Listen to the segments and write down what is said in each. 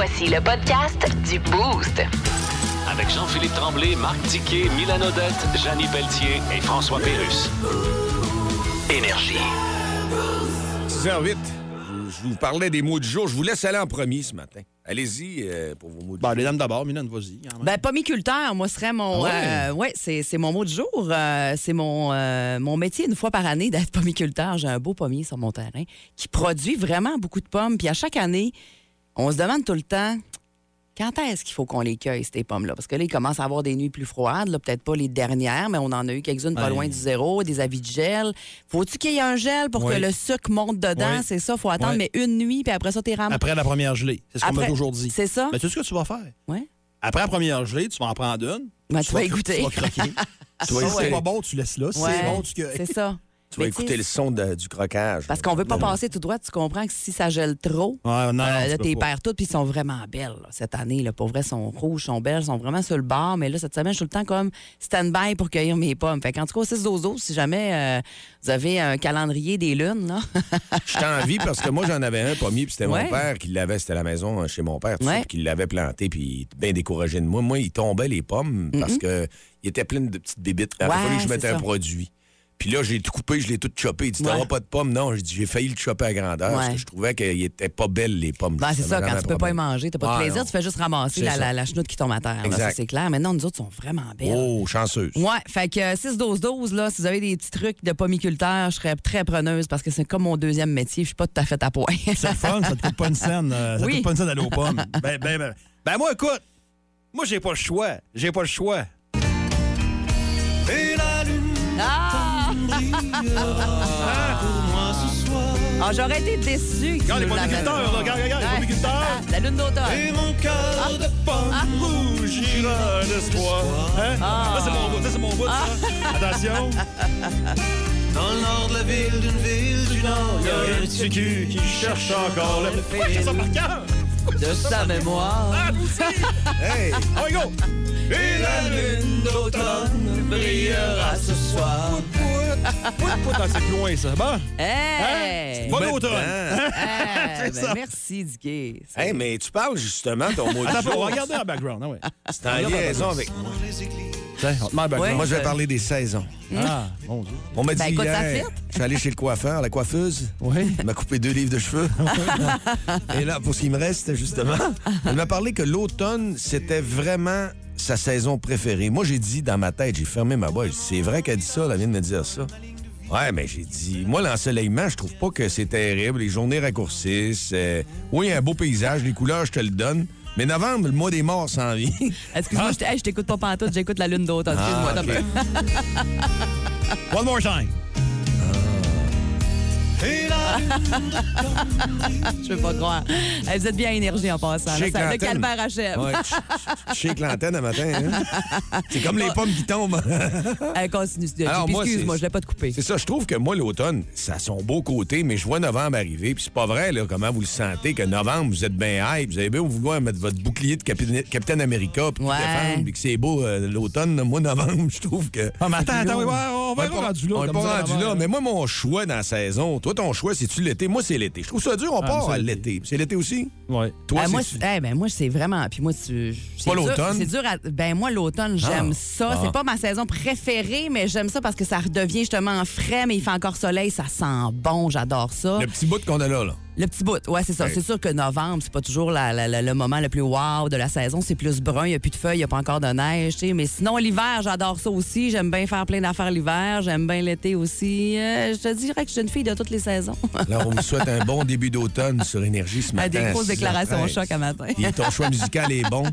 Voici le podcast du Boost. Avec Jean-Philippe Tremblay, Marc Tiquet, Milan Odette, Janine Pelletier et François Pérus. Énergie. 6h08. Je vous parlais des mots du jour. Je vous laisse aller en premier ce matin. Allez-y euh, pour vos mots du Ben, jour. les dames d'abord, Milan, vas-y. Ben, pomiculteur, moi, serait mon. Ah ouais? euh, ouais, c'est, c'est mon mot du jour. Euh, c'est mon, euh, mon métier une fois par année d'être pomiculteur. J'ai un beau pommier sur mon terrain qui produit vraiment beaucoup de pommes. Puis à chaque année, on se demande tout le temps quand est-ce qu'il faut qu'on les cueille, ces pommes-là? Parce que là, il commence à avoir des nuits plus froides. là, Peut-être pas les dernières, mais on en a eu quelques-unes pas Ouais. loin du zéro, des avis de gel. Faut-tu qu'il y ait un gel pour Oui. que le sucre monte dedans? Oui. C'est ça, faut attendre, Oui. mais une nuit, puis après ça, t'es ramassé. Après la première gelée. C'est ce qu'on m'a toujours dit. C'est ça? Mais tu sais ce que tu vas faire? Ouais. Après la première gelée, tu vas en prendre une. Ben, tu vas écouter. Tu vas croquer. Tu vas Si écouter- c'est pas bon, tu laisses là. C'est bon, tu cueilles. C'est ça. Tu vas écouter le son de- du croquage. Parce qu'on veut pas passer tout droit. Tu comprends que si ça gèle trop, Ouais, non, non, euh, tu là, t'es perds toutes, puis ils sont vraiment belles là, cette année. Là, pour vrai, sont rouges, sont belles, sont vraiment sur le bord. Mais là, cette semaine, je suis tout le temps comme stand-by pour cueillir mes pommes. Fait qu'en tout cas, au 6 dozo, si jamais euh, vous avez un calendrier des lunes, là. Je t'en envie parce que moi, j'en avais un pommier, puis c'était Ouais. mon père qui l'avait. C'était à la maison euh, chez mon père, Ouais. puis qui l'avait planté, puis il était bien découragé de moi. Moi, il tombait les pommes parce que il était plein de petites bébites. Il Ouais, fallu que je mette un ça. produit. Puis là, j'ai tout coupé, je l'ai tout chopé. Il dit, t'auras Ouais. pas de pommes? Non, j'ai dit, j'ai failli le chopper à grandeur parce que je trouvais qu'il était pas belle, les pommes. Ben, c'est ça, quand tu peux pas y manger, t'as pas de Ah, plaisir, non. tu fais juste ramasser la, la, la chenoute qui tombe à terre. là, Exact. ça, c'est clair. Maintenant, nous autres sont vraiment belles. Oh, chanceuse. Ouais, fait que 6-12-12, là, si vous avez des petits trucs de pomiculteur, je serais très preneuse parce que c'est comme mon deuxième métier. Je suis pas tout à fait à point. C'est le fun, ça te coûte pas une scène. euh, ça Oui. te coûte pas une scène d'aller aux pommes. Ben, ben, ben, ben, moi, écoute, moi, j'ai pas le choix. J'ai pas le choix. Ah, j'aurais été déçu. Regarde les là, regarde, regarde, les pomiculteurs. La lune d'automne. Et mon cœur de pomme rougira d'espoir. Hein? Ça, c'est mon bout, ça, c'est mon bout, ça. Attention. Dans le nord de la ville, d'une ville du nord, il y a un petit cul qui cherche encore le fais ça par cœur? De sa mémoire. Hey! Ah oui, go! Et la lune d'automne brillera ce soir. C'est loin, ça. Bon, Hey! bon automne. Hey, C'est ben, merci, Dicky. Hey, mais tu parles justement ton mot du Attends, on jour. va regarder en background. Ah ouais. C'est en liaison avec moi. Ouais. Moi, je vais parler des saisons. Ah, mon Dieu. On m'a dit Ben, écoute, ça hier, je suis allé chez le coiffeur, la coiffeuse. Oui. Elle m'a coupé deux livres de cheveux. Et là, pour ce qui me reste, justement, elle m'a parlé que l'automne, c'était vraiment sa saison préférée. Moi, j'ai dit dans ma tête, j'ai fermé ma boîte. C'est vrai qu'elle dit ça, elle vient de me dire ça. Ouais, mais j'ai dit, moi, l'ensoleillement, je trouve pas que c'est terrible. Les journées raccourcissent. euh, oui, un beau paysage, les couleurs, je te le donne. Mais novembre, le mois des morts s'en vient. Excuse-moi, je t'écoute pas pantoute, j'écoute la lune d'automne. Excuse-moi, Ah, t'as ok. peu. One more time. Je veux pas croire. Vous êtes bien énergie en passant. là. Ça- le calvaire achève. Ouais, l'antenne un matin. hein. C'est comme les pommes qui tombent. Hey, continue, Dicky. Alors, moi, Excuse-moi, je l'ai pas te couper. C'est ça, je trouve que moi, l'automne, ça a son beau côté, mais je vois novembre arriver, puis c'est pas vrai, là, comment vous le sentez, que novembre, vous êtes bien hype, vous avez bien vouloir mettre votre bouclier de Capitaine, Capitaine America, puis Ouais. tout défendre, puis que c'est beau euh, l'automne, moi, novembre, je trouve que... Ah, mais attends, attends, on va On est être pas- rendu là. On est comme pas rendu là, hein. mais moi, mon choix dans la saison, toi, ton choix, c'est-tu l'été? Moi, c'est l'été. Je trouve ça dur, on Ah, part à l'été. C'est l'été aussi? Ouais. Toi, Ah, moi, c'est... eh, ben, moi, c'est vraiment. Puis moi, tu. c'est l'automne? C'est dur à. Ben, moi, l'automne, j'aime Ah. ça. Ah. C'est pas ma saison préférée, mais j'aime ça parce que ça redevient justement frais, mais il fait encore soleil, ça sent bon, j'adore ça. Le petit bout qu'on a là, là. Le petit bout, ouais, c'est ça. Ouais. C'est sûr que novembre, c'est pas toujours la- la- la- le moment le plus wow de la saison. C'est plus brun, il n'y a plus de feuilles, il n'y a pas encore de neige. tu sais. Mais sinon, l'hiver, j'adore ça aussi. J'aime bien faire plein d'affaires l'hiver. J'aime bien l'été aussi. Euh, je te dirais que je suis une fille de toutes les saisons. Alors, on vous souhaite un bon début d'automne sur Énergie ce matin. des grosses 6h13. déclarations choc à matin. Puis ton choix musical est bon.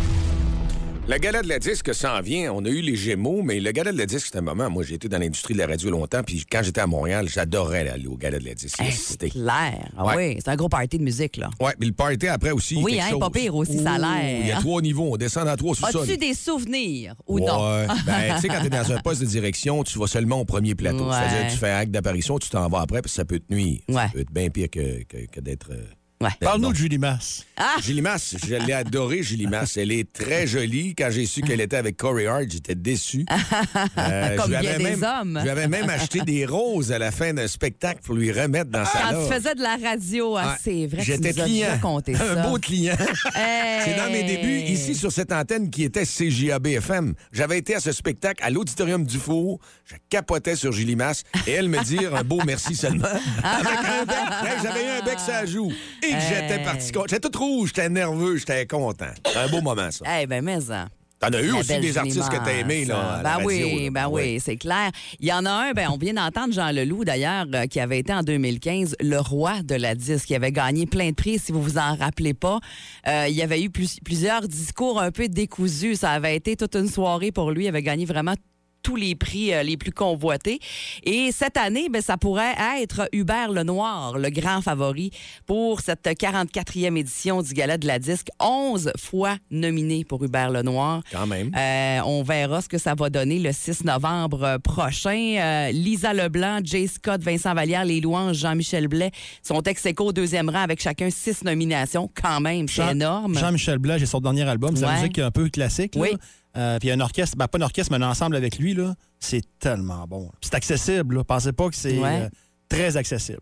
Le gala de la disque s'en vient. On a eu les Gémeaux, mais le gala de la disque, c'est un moment. Moi, j'ai été dans l'industrie de la radio longtemps, puis quand j'étais à Montréal, j'adorais aller au gala de la disque. Hey, C'était- c'est clair. Ah Ouais. oui, c'est un gros party de musique, là. Ouais, mais le party après aussi. Oui, hein, chose. pas pire aussi, ça a l'air. Il y a trois niveaux. On descend dans trois sous-sols. As-tu des souvenirs ou ouais. non? Ben, tu sais, quand t'es dans un poste de direction, tu vas seulement au premier plateau. Ouais. C'est-à-dire, tu fais un acte d'apparition, tu t'en vas après, puis ça peut te nuire. Ça peut être bien pire que, que- que d'être. euh, Ouais. Parle-nous bon. de Julie Masse. Julie Masse, je l'ai adorée, Julie Masse. Elle est très jolie. Quand j'ai su qu'elle était avec Corey Hart, j'étais déçu. Euh, Comme je lui bien avais des même, hommes. Je lui avais même acheté des roses à la fin d'un spectacle pour lui remettre dans sa Quand loge. tu faisais de la radio, ah, c'est vrai que tu J'étais client. ça. Un beau client. Hey! C'est dans mes débuts, ici, sur cette antenne qui était CJAB FM. J'avais été à ce spectacle à l'Auditorium du Four. Je capotais sur Julie Masse et elle me dire un beau merci seulement. Avec un bec. Hey, J'avais eu un bec sur la joue. Et que j'étais parti. J'étais tout rouge, j'étais nerveux, j'étais content. Un beau moment, ça. Eh ben mais ça. T'en as eu La aussi des artistes que t'as aimés, là. Mars. à la Ben radio, oui, là. ben oui, c'est clair. Il y en a un, ben on vient d'entendre Jean Leloup, d'ailleurs, euh, qui avait été en 2015 le roi de la disque. qui avait gagné plein de prix, si vous vous en rappelez pas. Euh, il y avait eu plus- plusieurs discours un peu décousus. Ça avait été toute une soirée pour lui. Il avait gagné vraiment tous les prix euh, les plus convoités. Et cette année, ben, ça pourrait être Hubert Lenoir, le grand favori pour cette 44e édition du Gala de la Disque. 11 fois nominé pour Hubert Lenoir. Quand même. Euh, on verra ce que ça va donner le 6 novembre prochain. Euh, Lisa Leblanc, Jay Scott, Vincent Vallière, Les Louanges, Jean-Michel Blais sont ex au deuxième rang avec chacun six nominations. Quand même, c'est Jean- énorme. Jean-Michel Blanc, j'ai son dernier album. C'est Ouais. la musique un peu classique. là. Oui. Euh, puis il y a un orchestre, ben, pas un orchestre, mais un ensemble avec lui. là. C'est tellement bon. C'est accessible. Là. Pensez pas que c'est Ouais. euh, très accessible.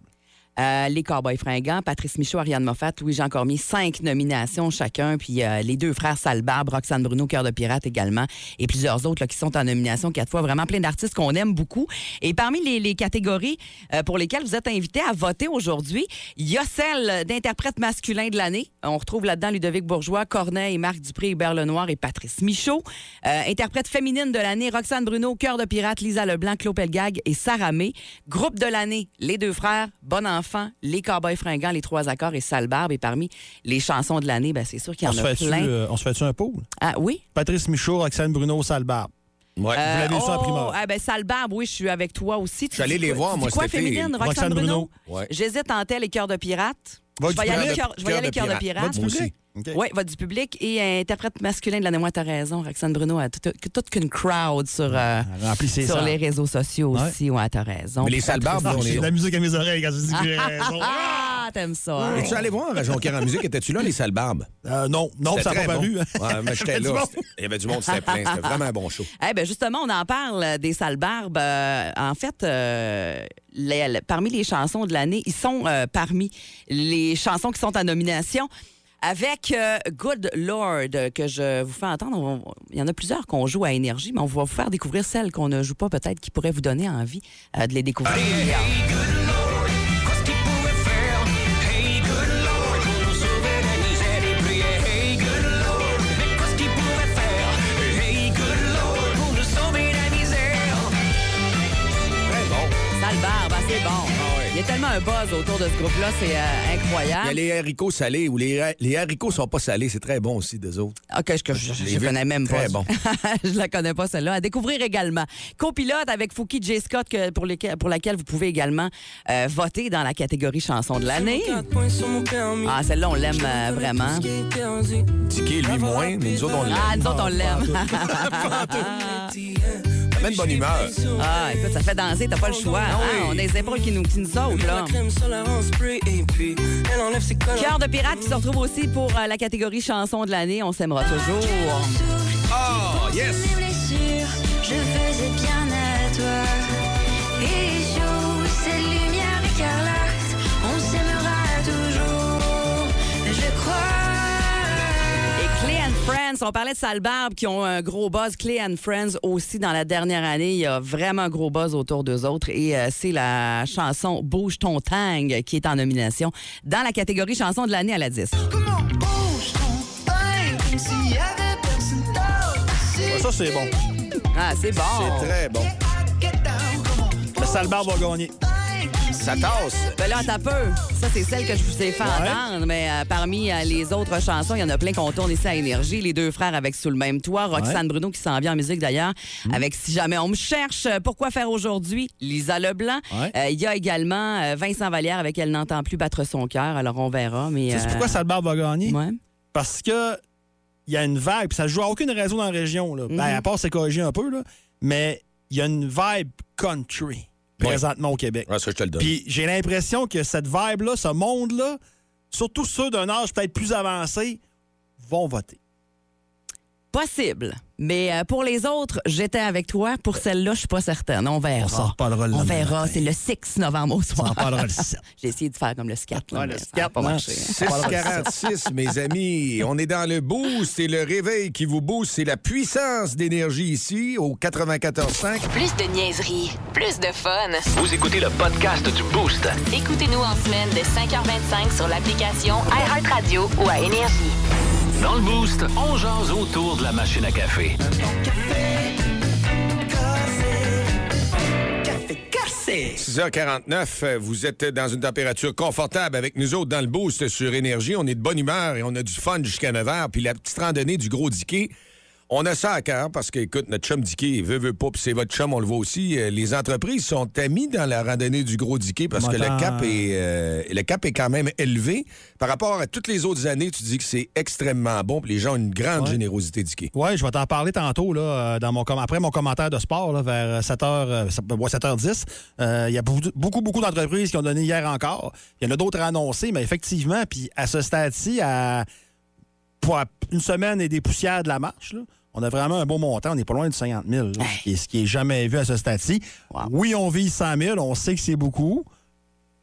Euh, les Cowboys fringants, Patrice Michaud, Ariane Moffat, Louis-Jean Cormier, cinq nominations chacun. Puis euh, les deux frères Salbarbe, Roxane Bruno, Cœur de Pirate également, et plusieurs autres qui sont en nomination quatre fois. Vraiment plein d'artistes qu'on aime beaucoup. Et parmi les, catégories euh, pour lesquelles vous êtes invités à voter aujourd'hui, il y a celle d'interprète masculin de l'année. On retrouve là-dedans Ludovic Bourgeois, Corneille, Marc Dupré, Hubert Lenoir et Patrice Michaud. Interprète féminine de l'année, Roxane Bruno, Cœur de Pirate, Lisa Leblanc, Claude Pelgag et Sarah May. Groupe de l'année, les deux frères, Bon Enfant, les Cowboys fringants, les trois accords et Sale Barbe. Et parmi les chansons de l'année, ben, c'est sûr qu'il y en a plein. euh, on se fait-tu un pool? Ah oui? Patrice Michaud, Roxane Bruno, Salbarbe. Ouais. Euh, l'avez vu ça en oh, primeur. ah ben, Sale Barbe, oui, je suis avec toi aussi. Tu suis allé dis les voir, moi, quoi, féminine? Roxane, Roxane Bruno? Bruno. Ouais. J'hésite elle et Cœur de Pirate. Vote je vais y aller, cœur, je vais y aller Cœur de Pirate. Vote du. Oui, vote du public et interprète masculin de l'année, moi, t'as raison. Roxane Bruno a toute, toute qu'une crowd sur, euh, ses sur les réseaux sociaux Ouais. aussi. Ouais, t'as raison. Mais les sales barbes, Ah, on J'ai est. de la musique à mes oreilles quand je dis que j'ai raison. Ah, t'aimes ça. hein? Es-tu allé voir à Jonquière en musique? Étais-tu là, les sales barbes? Euh, non, non, C'était ça n'a très pas paru. bon. hein. Ouais, mais j'étais Il y avait du là. monde. Il y avait du monde, c'était plein. C'était vraiment un bon show. Eh ben justement, on en parle euh, des sales barbes. Euh, en fait, euh, les- les- parmi les chansons de l'année, ils sont euh, parmi les chansons qui sont en nomination. Avec euh, Good Lord, euh, que je vous fais entendre, On- il y en a plusieurs qu'on joue à énergie, mais on va vous faire découvrir celles qu'on ne joue pas, peut-être qui pourraient vous donner envie euh, de les découvrir. Il y a tellement un buzz autour de ce groupe-là, c'est euh, Il y a incroyable. les haricots salés ou les, les haricots sont pas salés. C'est très bon aussi, des autres. Ah, que je, que je, je vu. connais même pas. Très bon. je la connais pas, celle-là. À découvrir également. Copilote avec Fouki J. Scott, que- pour, lesquels- pour laquelle vous pouvez également euh, voter dans la catégorie chanson de l'année. Ah, celle-là, on l'aime euh, vraiment. Ticket, lui, moins, mais nous autres, on l'aime. Ah, nous autres, on l'aime. De bonne humeur. ah, écoute, ça fait danser, t'as pas le choix. Ah oui. Ah, on a les épaules qui nous, qui nous sautent, là. Cœur de pirate qui se retrouve aussi pour euh, la catégorie chanson de l'année. On s'aimera toujours. Oh, yes! Mes blessures, je faisais bien à toi. Et on parlait de Sale Barbe qui ont un gros buzz. Clay and Friends aussi dans la dernière année. Il y a vraiment un gros buzz autour d'eux autres. Et euh, c'est la chanson Bouge ton tang qui est en nomination dans la catégorie chanson de l'année à la 10. Ouais, ça, c'est bon. Ah, c'est bon. C'est très bon. Le sale barbe va gagner. Ça tasse. Ben là, t'as peu. Ça, c'est celle que je vous ai fait entendre. Mais euh, parmi euh, les autres chansons, il y en a plein qu'on tourne ici à Énergie. Les deux frères avec Sous le même toit. Roxane Bruno qui s'en vient en musique d'ailleurs. Mm. Avec Si jamais on me cherche, pourquoi faire aujourd'hui? Lisa Leblanc. Ouais. Euh, Il y a également Vincent Vallière avec Elle n'entend plus battre son cœur. Alors, on verra. Mais, Tu sais euh, pourquoi sale barbe va gagner? Parce que il y a une puis ça joue à aucune raison dans la région. Là. Ben, à part c'est corrigé un peu, là. mais il y a une vibe country présentement au Québec. Ça, je te le donne. Puis j'ai l'impression que cette vibe-là, ce monde-là, surtout ceux d'un âge peut-être plus avancé, vont voter. Possible. Mais euh, pour les autres, j'étais avec toi. Pour celle-là, je suis pas certaine. On verra. On s'en reparlera le On verra. C'est le 6 novembre au On soir. en parlera le 7. J'ai essayé de faire comme le scat. là, Ouais, le scat, pas marché. 646, mes amis. On est dans le boost et le réveil qui vous booste. C'est la puissance d'énergie ici au 94.5. Plus de niaiserie, plus de fun. Vous écoutez le podcast du Boost. Écoutez-nous en semaine de 5h25 sur l'application iHeartRadio ou à Énergie. Dans le Boost, on jase autour de la machine à café. 6h49, euh, vous êtes dans une température confortable avec nous autres dans le boost sur énergie. On est de bonne humeur et on a du fun jusqu'à 9h. Puis la petite randonnée du gros diquet, on a ça à cœur parce que, écoute, notre chum diquet, veut, veut pas, puis c'est votre chum, on le voit aussi. euh, les entreprises sont amies dans la randonnée du gros diquet parce que le M'entends. cap, est, euh, le cap est quand même élevé. Par rapport à toutes les autres années, tu dis que c'est extrêmement bon. Puis les gens ont une grande Ouais. générosité diquet. Oui, je vais t'en parler tantôt, là, euh, dans mon com- après mon commentaire de sport, là, vers 7h, 7h10. Euh, Il y a beaucoup, beaucoup, d'entreprises qui ont donné hier encore. Il y en a d'autres à annoncer, mais effectivement, puis à ce stade-ci, à, pour une semaine et des poussières de la marche, là, on a vraiment un beau montant. On n'est pas loin de 50 000, là, ce qui est- ce qui est jamais vu à ce stade-ci. Oui, on vise 100 000, on sait que c'est beaucoup.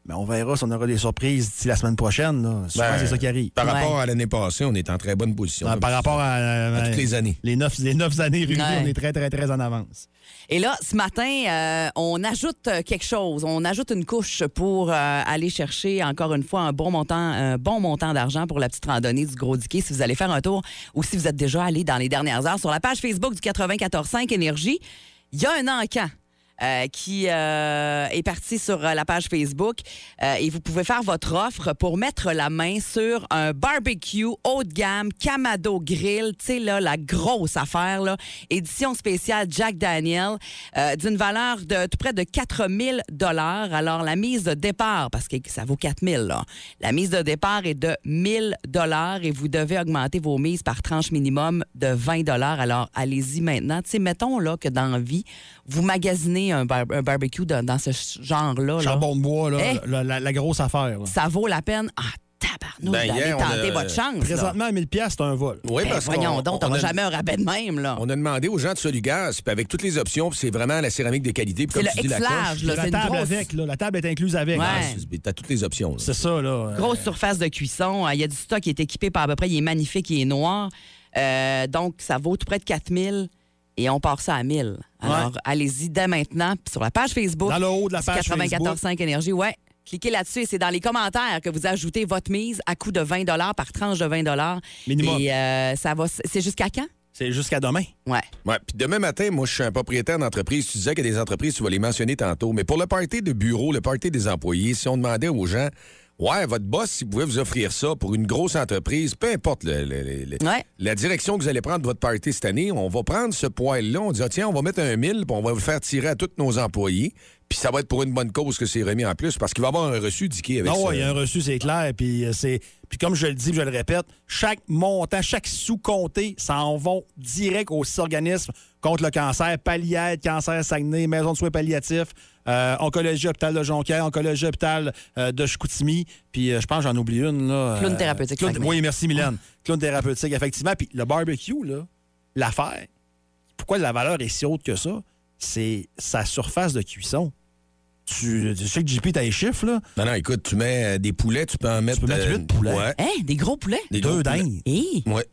Mais on verra si on aura des surprises d'ici la semaine prochaine. là. Souvent, Ben, c'est ça qui arrive. Par Ouais. rapport à l'année passée, on est en très bonne position. Par rapport à, À toutes les années. Les neuf, les neuf années réunies, Ouais. on est très, très, très en avance. Et là, ce matin, euh, on ajoute euh, quelque chose. On ajoute une couche pour euh, aller chercher encore une fois un bon montant, un bon montant d'argent pour la petite randonnée du Gros Diquet. Si vous allez faire un tour ou si vous êtes déjà allé dans les dernières heures sur la page Facebook du 94.5 Énergie, il y a un encan. Euh, qui euh, est parti sur euh, la page Facebook et vous pouvez faire votre offre pour mettre la main sur un barbecue haut de gamme Kamado Grill, tu sais là la grosse affaire là, édition spéciale Jack Daniel d'une valeur de tout près de 4000 dollars. Alors la mise de départ parce que ça vaut 4000 là. La mise de départ est de 1000 dollars et vous devez augmenter vos mises par tranche minimum de 20 dollars. Alors allez-y maintenant. Tu sais mettons là que dans vie vous magasinez un, bar- un barbecue dans, dans ce genre-là. là. Charbon de bois, là, Eh. la, la- la grosse affaire. là. Ça vaut la peine. Ah, tabarnouche, Ben, d'aller tenter a- votre chance. Présentement, à 1000 pièces, c'est un vol. Oui, Ben, parce voyons donc, on a- jamais un rabais de même, là. On a demandé aux gens de Solugas, puis avec toutes les options, puis c'est vraiment la céramique de qualité. puis C'est le dis, la X-Large, coche, là, la table grosse- avec, là, la table est incluse avec. Ouais. c'est- T'as toutes les options. C'est ça, là. Euh, Grosse surface de cuisson. Il y a du stock qui est équipé par à peu près. Il est magnifique, il est noir. Euh, donc, ça vaut tout près de 4000 et on part ça à 1000. Alors, allez-y dès maintenant puis sur la page Facebook. Dans le haut de la page 94.5 Énergie. Ouais. Cliquez là-dessus et c'est dans les commentaires que vous ajoutez votre mise à coût de 20 par tranche de 20 Minimum. Et euh, ça va. C'est jusqu'à quand? C'est jusqu'à demain. Ouais. Ouais, puis demain matin, moi, je suis un propriétaire d'entreprise. Tu disais qu'il y a des entreprises, tu vas les mentionner tantôt. Mais pour le party de bureau, le party des employés, si on demandait aux gens, ouais, votre boss, s'il pouvait vous offrir ça pour une grosse entreprise, peu importe le- le- le- le- Ouais. la direction que vous allez prendre de votre party cette année, on va prendre ce poil-là, on dit, ah, tiens, on va mettre un 1000, puis on va le faire tirer à tous nos employés. Puis ça va être pour une bonne cause que c'est remis en plus, parce qu'il va y avoir un reçu d'IKEA avec Non, ça. ouais, il y a un reçu, c'est clair. Puis, euh, c'est... puis comme je le dis, je le répète, chaque montant, chaque sous compté, ça en va direct aux six organismes contre le cancer, Palliaide, Cancer Saguenay, Maison de soins palliatifs, Oncologie Hôpital de Jonquière, Oncologie Hôpital euh, de Chicoutimi, puis euh, je pense que j'en oublie une. Là, Clown thérapeutique Clown-. Oui, merci Mylène. Clown thérapeutique, effectivement. Puis le barbecue, là, l'affaire, pourquoi la valeur est si haute que ça? C'est sa surface de cuisson. Tu, tu sais que JP, t'as les chiffres, là? Non, non, écoute, tu mets euh, des poulets, tu peux en mettre... peux mettre euh, huit poulets. Ouais. Hein? Des gros poulets? Des Deux dingues. Hé! Ouais.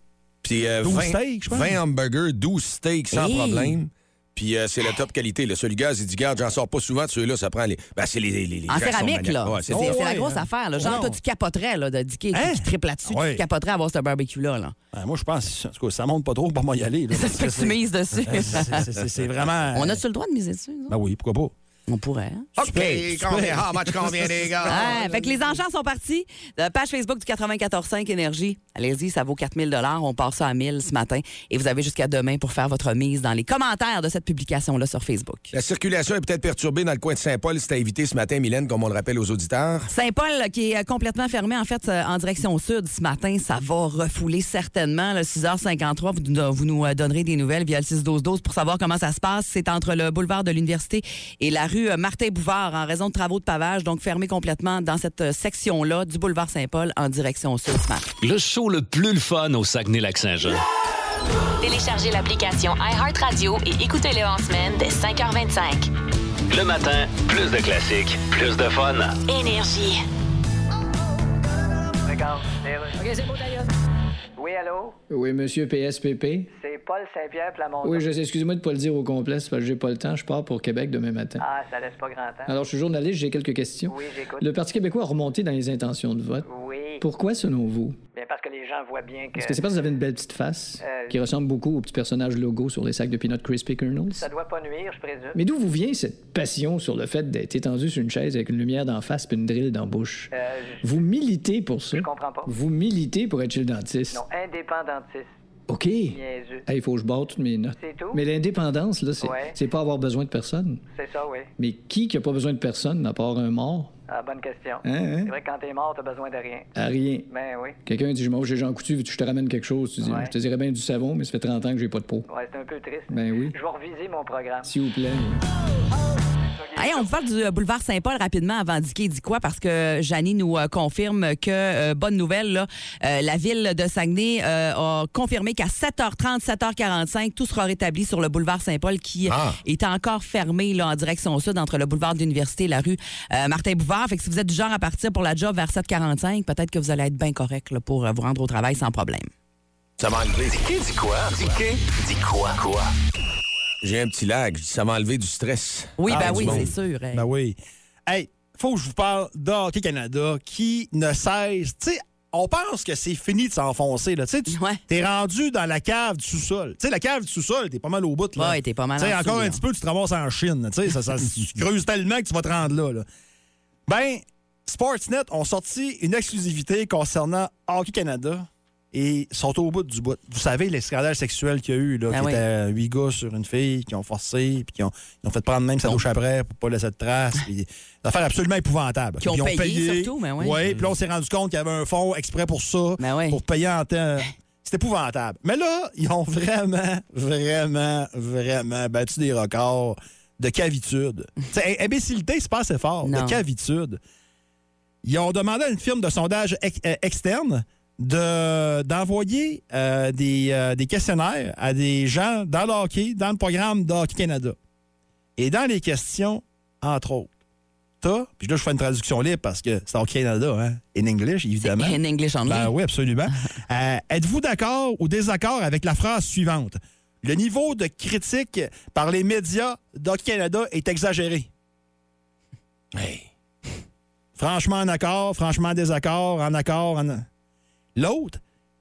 Puis euh, 12 20, steaks, je pense. 20 hamburgers, 12 steaks sans Hey! problème. Puis euh, c'est la top qualité. Le seul gaz, il dit, garde, j'en sors pas souvent de ceux-là, ça prend les. Ben, c'est les, les, les En céramique, là. Ouais, c'est c'est c'est la grosse hein. affaire. Là. Genre, Non. toi, tu capoterais là, de Dicky qui, Hein? qui triple là-dessus. Ouais. Tu capoterais à avoir ce barbecue-là. Là. Ah, moi, je pense, en tout cas, ça monte pas trop pour moi y aller. là, se fait que tu mises dessus. c'est- c'est- c'est- C'est vraiment. On a-tu le droit de miser dessus? nous Ben oui, pourquoi pas? On pourrait. hein? OK, combien, how much combien, les gars? Ouais, fait que les enchères sont partis. La page Facebook du 94.5 Énergie. Allez-y, ça vaut 4000 On passe ça à 1000 ce matin. Et vous avez jusqu'à demain pour faire votre mise dans les commentaires de cette publication-là sur Facebook. La circulation est peut-être perturbée dans le coin de Saint-Paul. C'était invité ce matin, Mylène, comme on le rappelle aux auditeurs. Saint-Paul, qui est euh, complètement fermé, en fait, euh, en direction sud ce matin, ça va refouler certainement. Le 6h53, vous, nous- vous nous euh, donnerez des nouvelles via le 6-12-12 pour savoir comment ça se passe. C'est entre le boulevard de l'Université et la rue euh, Martin-Bouvard en raison de travaux de pavage, donc fermé complètement dans cette euh, section-là du boulevard Saint-Paul en direction sud ce. Le show le plus le fun au Saguenay-Lac-Saint-Jean. Téléchargez l'application iHeartRadio et écoutez-le en semaine dès 5h25. Le matin, plus de classiques, plus de fun. Énergie. OK, c'est beau. Oui, allô? Oui, monsieur PSPP. Paul Saint-Pierre Plamondon. Oui, je sais, excusez-moi de pas le dire au complet, c'est parce que j'ai pas le temps. Je pars pour Québec demain matin. Ah, ça laisse pas grand temps. Alors, je suis journaliste, j'ai quelques questions. Oui, j'écoute. Le Parti québécois a remonté dans les intentions de vote. Oui. Pourquoi, selon vous? Bien, parce que les gens voient bien que... Est-ce que c'est parce que vous avez une belle petite face Euh, qui ressemble beaucoup au petit personnage logo sur les sacs de Peanut Crispy Kernels? Ça doit pas nuire, je présume. Mais d'où vous vient cette passion sur le fait d'être étendu sur une chaise avec une lumière d'en face puis une drille dans la bouche? Euh, je... Vous militez pour ça? Je comprends pas. Vous militez pour être chez le dentiste? Non, indépendantiste. OK. Il faut que je barre toutes mes notes. C'est tout? Mais l'indépendance, là, c'est Ouais. c'est pas avoir besoin de personne. C'est ça, oui. Mais qui qui a pas besoin de personne à part un mort? Ah, bonne question. Hein, hein? C'est vrai que quand t'es mort, t'as besoin de rien. À rien. Ben oui. Quelqu'un dit chez Jean Coutu, veux-tu que je te ramène quelque chose? Tu dis Ouais. Je te dirais bien du savon, mais ça fait 30 ans que j'ai pas de peau. Ouais, c'est un peu triste. Ben oui. Je vais reviser mon programme. S'il vous plaît. Hey, on vous parle du euh, boulevard Saint-Paul rapidement avant Dicky dit quoi parce que Janie nous euh, confirme que euh, bonne nouvelle là, euh, la ville de Saguenay euh, a confirmé qu'à 7h30 7h45 tout sera rétabli sur le boulevard Saint-Paul qui Ah. est encore fermé là en direction sud entre le boulevard de l'université et la rue euh, Martin Bouvard fait que si vous êtes du genre à partir pour la job vers 7h45 peut-être que vous allez être bien correct là, pour euh, vous rendre au travail sans problème. Ça m'a enlevé. Dit quoi? Dis quoi? Quoi? J'ai un petit lag. Ça m'a enlevé du stress. Oui Ah, ben oui, c'est sûr. Ben oui. Hey, faut que je vous parle de Hockey Canada qui ne cesse. Tu sais, on pense que c'est fini de s'enfoncer. là. Tu sais, tu Ouais. t'es rendu dans la cave du sous-sol. Tu sais, la cave du sous-sol, t'es pas mal au bout. Là. Ouais, t'es pas mal Tu sais, en encore dessous, un là. petit peu, tu te ramasses en Chine. Tu sais, ça, ça, tu creuses tellement que tu vas te rendre là. là. Ben, Sportsnet ont sorti une exclusivité concernant Hockey Canada et sont au bout du bout. Vous savez, les scandales sexuels qu'il y a eu, là, Ah qui oui. étaient huit gars sur une fille, qui ont forcé, puis qui ont, fait prendre même sa douche après pour pas laisser de traces. des affaires absolument épouvantables. Qui ont payé, surtout, mais oui. Puis là, on s'est rendu compte qu'il y avait un fonds exprès pour ça, Ben oui. pour payer en temps. C'est épouvantable. Mais là, ils ont vraiment, vraiment, vraiment battu des records de cavitude. C'est imbécilité, c'est pas assez fort. Non. De cavitude. Ils ont demandé à une firme de sondage ex- euh, externe de- d'envoyer euh, des, euh, des questionnaires à des gens dans le hockey, dans le programme de Hockey Canada. Et dans les questions, entre autres, t'as, puis là, je fais une traduction libre parce que c'est Hockey Canada, hein, in English, évidemment. In English only. Ben oui, absolument. Euh, Êtes-vous d'accord ou désaccord avec la phrase suivante? Le niveau de critique par les médias d'Hockey Canada est exagéré. Hey. Franchement en accord, franchement désaccord, en accord, en... L'autre,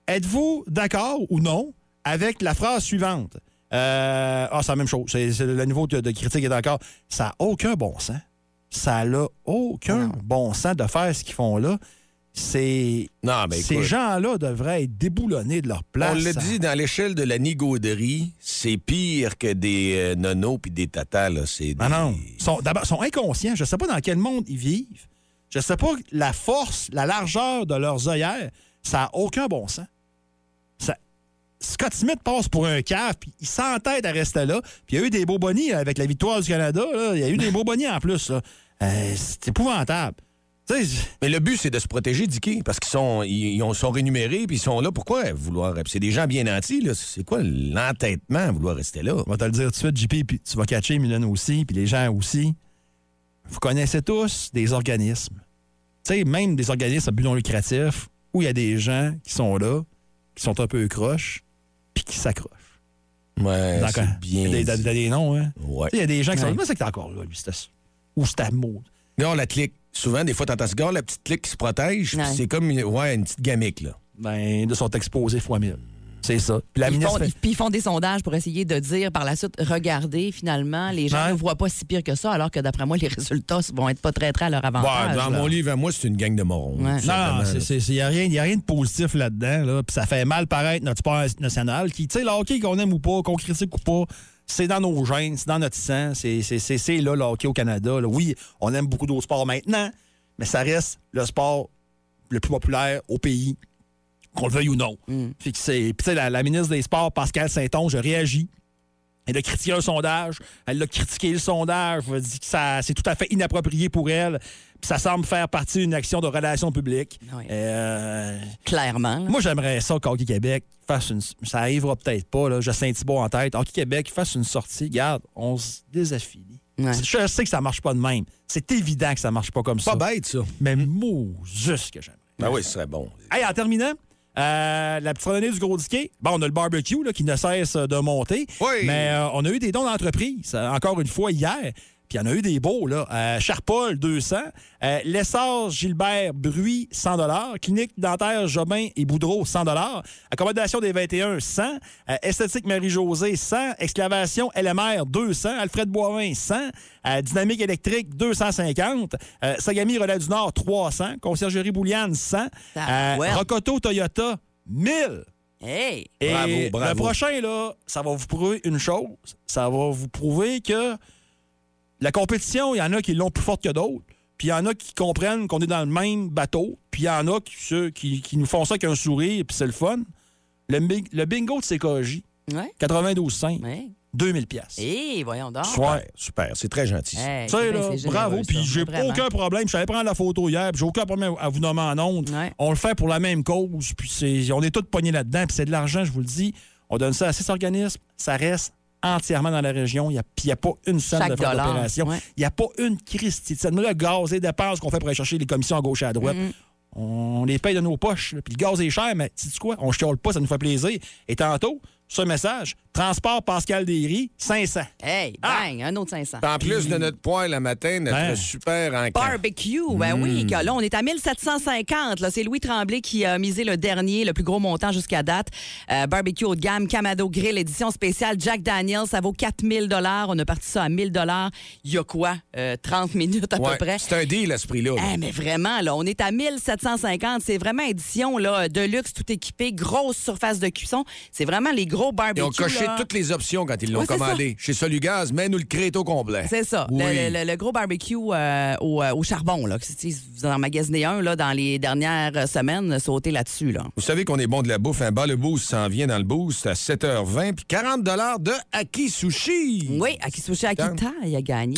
êtes-vous d'accord ou non avec la phrase suivante? Euh, ah, c'est la même chose. C'est, c'est le niveau de, de critique est d'accord. Ça n'a aucun bon sens. Ça n'a aucun bon sens de faire ce qu'ils font là. C'est... Non, ben Ces gens-là devraient être déboulonnés de leur place. On Ça- dit, dans l'échelle de la nigauderie, c'est pire que des euh, nonos puis des tatas. Là. C'est Ah des- non. Sont, d'abord, ils sont inconscients. Je ne sais pas dans quel monde ils vivent. Je ne sais pas la force, la largeur de leurs œillères. Ça n'a aucun bon sens. Ça- Scott Smith passe pour un cave, puis il s'entête à rester là. Puis il y a eu des beaux bonnies là, avec la victoire du Canada. là. Il y a eu des beaux bonnies en plus. Euh, c'est épouvantable. Mais le but, c'est de se protéger, Dicky, parce qu'ils sont, ils, ils ont- sont rémunérés puis ils sont là. Pourquoi vouloir. C'est des gens bien nantis, là. C'est quoi l'entêtement à vouloir rester là? On va te le dire tout de suite, JP, puis tu vas catcher Milan aussi, puis les gens aussi. Vous connaissez tous des organismes. Tu sais, même des organismes à but non lucratif, où il y a des gens qui sont là, qui sont un peu croches, puis qui s'accrochent. Ouais, D'accord. c'est bien. Il y a des, noms, hein? Ouais. Il y a des gens qui sont mais c'est que t'es encore là, lui, c'était Ou c'était mot. Gare la clique. Souvent, des fois, t'entends ce gars, la petite clique qui se protège, puis Ouais. c'est comme une- ouais, une petite gamique, là. Ben, de sont exposés fois mille. C'est ça. Puis la Ils ministre. font, fait- ils- puis ils font des sondages pour essayer de dire par la suite, regardez, finalement, les gens Ouais. ne voient pas si pire que ça, alors que d'après moi, les résultats vont être pas très, très à leur Ouais, avantage. dans là. mon livre à moi, c'est une gang de morons. Ouais. Non, il n'y a, rien- y a rien de positif là-dedans. Là, puis ça fait mal paraître notre sport national. Qui, tu sais, le hockey, qu'on aime ou pas, qu'on critique ou pas, c'est dans nos gènes, c'est dans notre sang. C'est c'est- c'est- c'est là, le hockey au Canada. là. Oui, on aime beaucoup d'autres sports maintenant, mais ça reste le sport le plus populaire au pays, qu'on le veuille ou non. Puis que c'est- puis tu sais, la, la ministre des Sports, Pascal Saint-Onge, réagit. Elle a critiqué un sondage. Elle a critiqué le sondage. Elle a dit que ça, c'est tout à fait inapproprié pour elle. Puis ça semble faire partie d'une action de relations publiques. Ouais. Euh, Clairement. là. moi, j'aimerais ça qu'Hockey Québec fasse une. Ça arrivera peut-être pas, là. J'ai Saint-Thibault en tête. Hockey Québec fasse une sortie. Garde, on se désaffilie. Ouais. Je sais que ça marche pas de même. C'est évident que ça marche pas comme ça. Pas bête, ça. Mais mot, juste que j'aimerais. Ben oui, ce serait bon. Hey, en terminant, euh, la petite randonnée du Gros Diquet, bon, on a le barbecue là, qui ne cesse de monter. Oui. Mais euh, on a eu des dons d'entreprise, euh, encore une fois, hier. Puis il y en a eu des beaux, là. Euh, Charpol, 200. Euh, Lessard, Gilbert, Bruy, 100 Clinique dentaire, Jobin et Boudreau, 100 Accommodation des 21, 100. Euh, Esthétique Marie-Josée, 100. Excavation LMR, 200. Alfred Boivin, 100. Euh, Dynamique électrique, 250. Euh, Sagami Relais du Nord, 300. Conciergerie Bouliane, 100. Ah, ouais. Rocoto Toyota, 1000. Hey! Et Bravo, bravo. le prochain, là, ça va vous prouver une chose. Ça va vous prouver que la compétition, il y en a qui l'ont plus forte que d'autres. Puis il y en a qui comprennent qu'on est dans le même bateau. Puis il y en a qui, ceux qui, qui nous font ça avec un sourire, puis c'est le fun. Le, bing- le bingo de CKJ, Ouais. 92,5, Ouais. 2000 pièces. Hey, voyons donc. Ouais. Super, c'est très gentil. ça. Hey, Tu sais, là, bravo. Puis j'ai aucun problème. Je savais prendre la photo hier, puis j'ai aucun problème à vous nommer en ondes. Ouais. On le fait pour la même cause, puis c'est- on est tous pognés là-dedans, puis c'est de l'argent, je vous le dis. On donne ça à six organismes, ça reste entièrement dans la région. Il n'y a, y a pas une scène Chaque de frais ouais. Il n'y a pas une Christie de scène. Le gaz, les dépenses qu'on fait pour aller chercher les commissions à gauche et à droite, on les paye de nos poches. Puis le gaz est cher, mais sais-tu quoi? On ne chiale pas, ça nous fait plaisir. Et tantôt, ce message, transport Pascal Derry, 500. Hey, bang, un autre 500. En plus de notre poêle le matin, notre Ben. super encamp. Barbecue, ben oui, que là, on est à 1750. Là, c'est Louis Tremblay qui a misé le dernier, le plus gros montant jusqu'à date. Euh, barbecue haut de gamme, Camado Grill, édition spéciale Jack Daniels, ça vaut 4000 On a parti ça à 1000 Il y a quoi? Euh, 30 minutes à Ouais, peu près? C'est un deal à ce prix-là. là. Eh, mais vraiment, là, on est à 1750. C'est vraiment édition là, de luxe, tout équipé, grosse surface de cuisson. C'est vraiment les gros Ils ont coché là. toutes les options quand ils l'ont commandé. Chez Solugaz, mets-nous le créto complet. C'est ça. Oui. Le, le- le gros barbecue euh, au, euh, au charbon. Là. Si vous en magasinez un là, dans les dernières semaines, sautez là-dessus. Là. Vous savez qu'on est bon de la bouffe. Un bas le boost s'en vient dans le boost à 7h20 puis 40 de Aki Sushi. Oui, Akisushi Akita, il a gagné.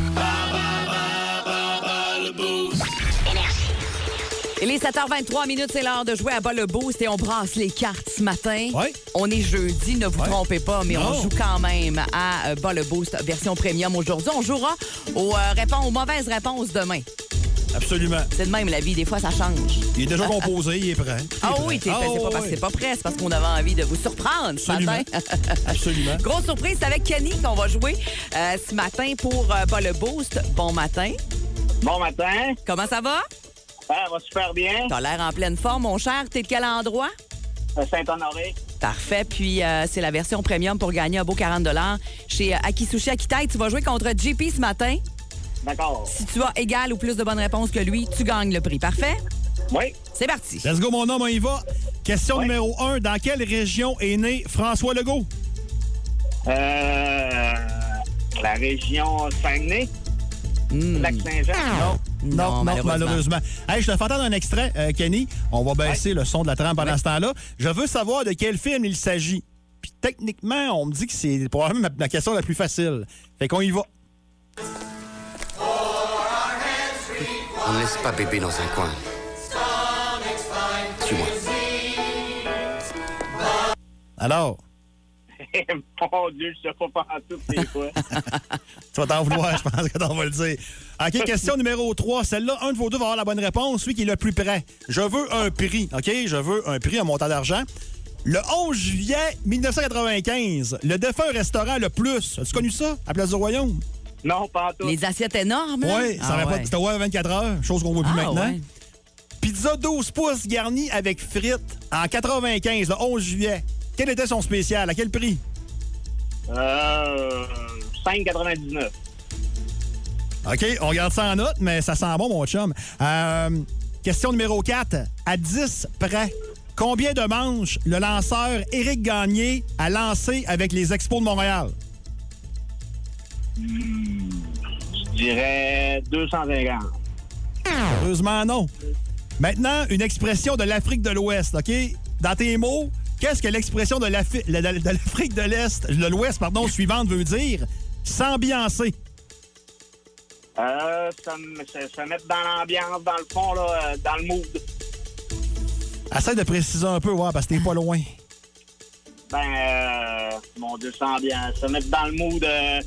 Il est 7h23 minutes, c'est l'heure de jouer à bas le boost et on brasse les cartes ce matin. Ouais. On est jeudi, ne vous Ouais. trompez pas, mais on joue quand même à euh, bas le boost version premium aujourd'hui. On jouera aux, euh, réponses, aux mauvaises réponses demain. Absolument. C'est de même la vie, des fois ça change. Il est déjà composé, il est prêt. Il est Ah prêt. oui, t'es Ah c'est pas parce que oui. c'est pas prêt, c'est parce qu'on avait envie de vous surprendre ce Absolument. matin. Absolument. Grosse surprise, c'est avec Kenny qu'on va jouer euh, ce matin pour euh, Bas le Boost. Bon matin. Bon matin. Comment ça va? Ça va super bien. T'as l'air en pleine forme, mon cher. T'es de quel endroit? Euh, Saint-Honoré. Parfait. Puis, euh, c'est la version premium pour gagner un beau 40 chez euh, Akisushi Akitai. Tu vas jouer contre JP ce matin. D'accord. Si tu as égal ou plus de bonnes réponses que lui, tu gagnes le prix. Parfait? Oui. C'est parti. Let's go, mon homme, on y va. Question numéro 1. Dans quelle région est né François Legault? Euh, la région Saguenay. Hmm. Lac-Saint-Jean. Non, malheureusement. malheureusement. Hey, je te fais entendre un extrait, euh, Kenny. On va baisser le son de la trame pendant Ouais. ce temps-là. Je veux savoir de quel film il s'agit. Puis techniquement, on me dit que c'est probablement ma, ma question la plus facile. Fait qu'on y va. On ne laisse pas bébé dans un coin. Suis-moi. Alors, Mon Dieu, je sais pas pas tout c'est quoi. Tu vas t'en vouloir, je pense que t'en vas le dire. OK, question numéro 3. Celle-là, un de vos deux va avoir la bonne réponse, celui qui est le plus près. Je veux un prix, OK? Je veux un prix, un montant d'argent. Le 11 juillet 1995, le défunt restaurant Le Plus. As-tu connu ça, à Place du Royaume? Non, pas en tout. Les assiettes énormes. là? Oui, ça Ah n'avait pas ouais. de c'était ouvert 24 heures, chose qu'on voit plus Ah maintenant. ouais. Pizza 12 pouces garnie avec frites en 95, le 11 juillet. Quel était son spécial? À quel prix? Euh, 5,99. OK, on garde ça en note, mais ça sent bon, mon chum. Euh, question numéro 4. À 10 près, combien de manches le lanceur Éric Gagné a lancé avec les Expos de Montréal? Je dirais 250. Heureusement, non. Maintenant, une expression de l'Afrique de l'Ouest, OK? Dans tes mots, qu'est-ce que l'expression de l'Afri- de de l'Afrique de l'Est, de l'Ouest, pardon, suivante veut dire? S'ambiancer. Euh, ça me ça, ça mettre dans l'ambiance, dans le fond, là, euh, dans le mood. Essaye de préciser un peu, ouais, parce que t'es pas loin. Ben, euh, mon Dieu, ça ambiance. Se mettre dans le mood, euh,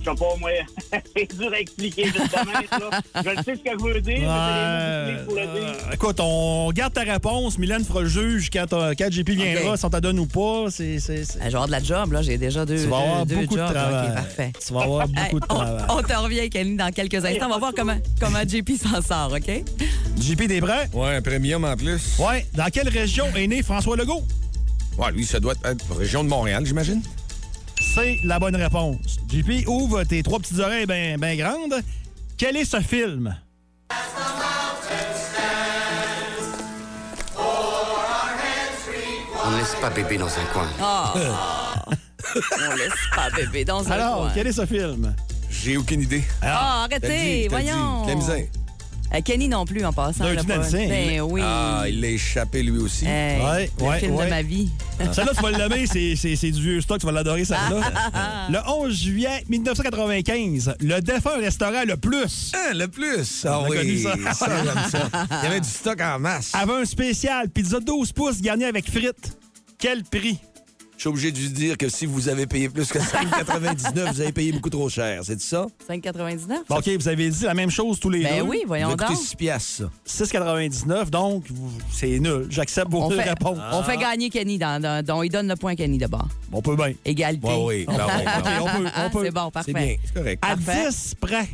je sais pas, moi, c'est dur à expliquer, justement, ça. Je sais ce que je veux dire, mais c'est pour le dire. Euh, écoute, on garde ta réponse. Mylène fera le juge quand, quand JP viendra, si on t'a donne ou pas. C'est, c'est, c'est- Un genre de la job, là. J'ai déjà deux, Tu vas avoir deux, deux beaucoup de jobs. travail. OK, parfait. Tu vas avoir beaucoup de on, travail. on te revient, Kenny, dans quelques instants. On va voir comment, comment JP s'en sort, OK? JP, t'es prêt? Ouais, un premium en plus. Ouais. Dans quelle région est né François Legault? Ouais, lui, ça doit être région de Montréal, j'imagine. C'est la bonne réponse. JP, ouvre tes trois petites oreilles bien ben grandes. Quel est ce film? On ne laisse pas bébé dans un coin. Ah! on laisse pas bébé dans un Alors, coin. quel est ce film? J'ai aucune idée. Ah, T'as arrêtez, dit, voyons. dit. Misère. Euh, Kenny non plus, en passant. D'un là, pas- dynamicien. Ben oui. Ah, il l'a échappé lui aussi. Hey, Ouais, le ouais, film ouais. de ma vie. Celle-là, tu vas l'aimer, c'est, du vieux stock, tu vas l'adorer, celle-là. le 11 juillet 1995, le défunt restaurant Le Plus Ah, le plus? Ah On a oui, connu ça. j'aime ça. Il y avait du stock en masse. avait un spécial pizza 12 pouces garni avec frites. Quel prix? Je suis obligé de lui dire que si vous avez payé plus que 5,99, vous avez payé beaucoup trop cher. C'est ça? 5,99? Bon, OK, vous avez dit la même chose tous les Ben deux. oui, voyons donc. 6 piastres, ça. 6,99, donc vous- c'est nul. J'accepte vos fait, réponses. on fait gagner Kenny. Dans, dans- dans- il donne le point à Kenny d'abord. On peut bien. Égalité. Ouais, oui. Ben oui, ben oui. on peut, on peut. C'est bon, C'est bien, parfait. c'est correct. À Parfait. 10 près,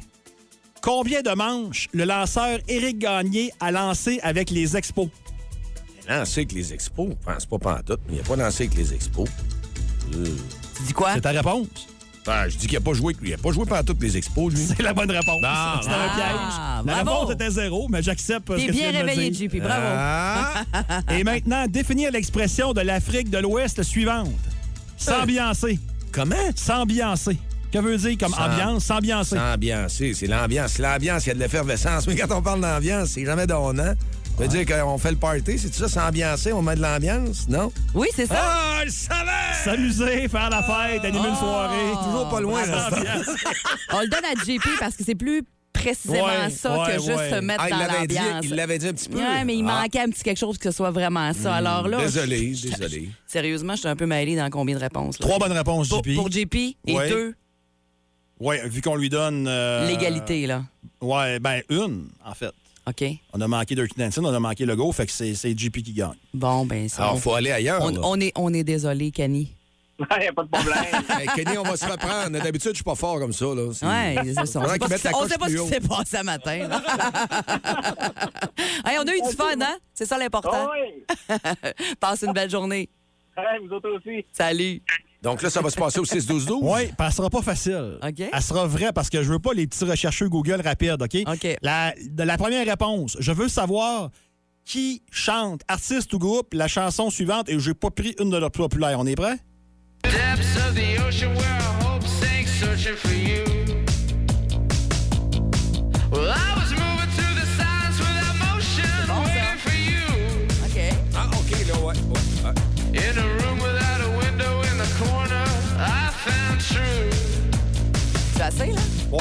combien de manches le lanceur Éric Gagné a lancé avec les expos? Lancé avec les expos. Je pense pas pantoute, mais il n'a pas lancé avec les expos. Tu dis quoi? C'est ta réponse? Ben, je dis qu'il n'a pas joué. Il n'a pas joué pantoute les expos, lui. C'est la bonne réponse. Bon. C'était un Ah, piège. La bravo. réponse était zéro, mais j'accepte ce T'es que tu bien réveillé, dire. JP. Bravo. Ah! Et maintenant, définir l'expression de l'Afrique de l'Ouest suivante. S'ambiancer. Comment? S'ambiancer. Que veut dire comme S'am- ambiance? S'ambiancer. S'ambiancer, c'est l'ambiance. L'ambiance, il y a de l'effervescence. Mais quand on parle d'ambiance, c'est jamais donnant. Ça veut dire qu'on fait le party, c'est ça, s'ambiancer, on met de l'ambiance, non? Oui, c'est ça. Ah, je le savais! S'amuser, faire la fête, animer une soirée. Toujours pas loin, là. On le donne à JP parce que c'est plus précisément Ouais, ça ouais, que juste ouais. se mettre Ah, dans l'ambiance. il l'avait dit un petit peu. Ouais, mais il Ah. manquait un petit quelque chose que ce soit vraiment ça. Alors là, Désolé, désolé. sérieusement, je suis un peu mêlée dans combien de réponses. là? Trois bonnes réponses, Pour, JP. pour JP et Ouais. deux, Oui, vu qu'on lui donne. euh, l'égalité, là. Ouais, ben une, en fait. OK. On a manqué Dirty Dancing, on a manqué le go, fait que c'est c'est JP qui gagne. Bon, ben ça. Alors, faut aller ailleurs. on, est, on est désolé, Kenny. Il n'y a pas de problème. Hey, Kenny, on va se reprendre. D'habitude, je suis pas fort comme ça. Là. C'est- Ouais, c'est ça. On Faudrait sait pas ce qui- la on coche sait pas ce plus qui haut. s'est passé ce matin. Hey, on a eu du fun, hein? C'est ça l'important. Ah oui. Passe une belle journée. Ouais, vous autres aussi. Salut. Donc là, ça va se passer au 6-12-12. Oui, elle sera pas facile. OK. Elle sera vraie parce que je veux pas les petits rechercheurs Google rapides, OK? OK. La, de la première réponse, je veux savoir qui chante, artiste ou groupe, la chanson suivante et j'ai pas pris une de leurs plus populaires. On est prêt? Depths of the ocean where our hope sinks, searching for you. Well, as assez, là? Ouais.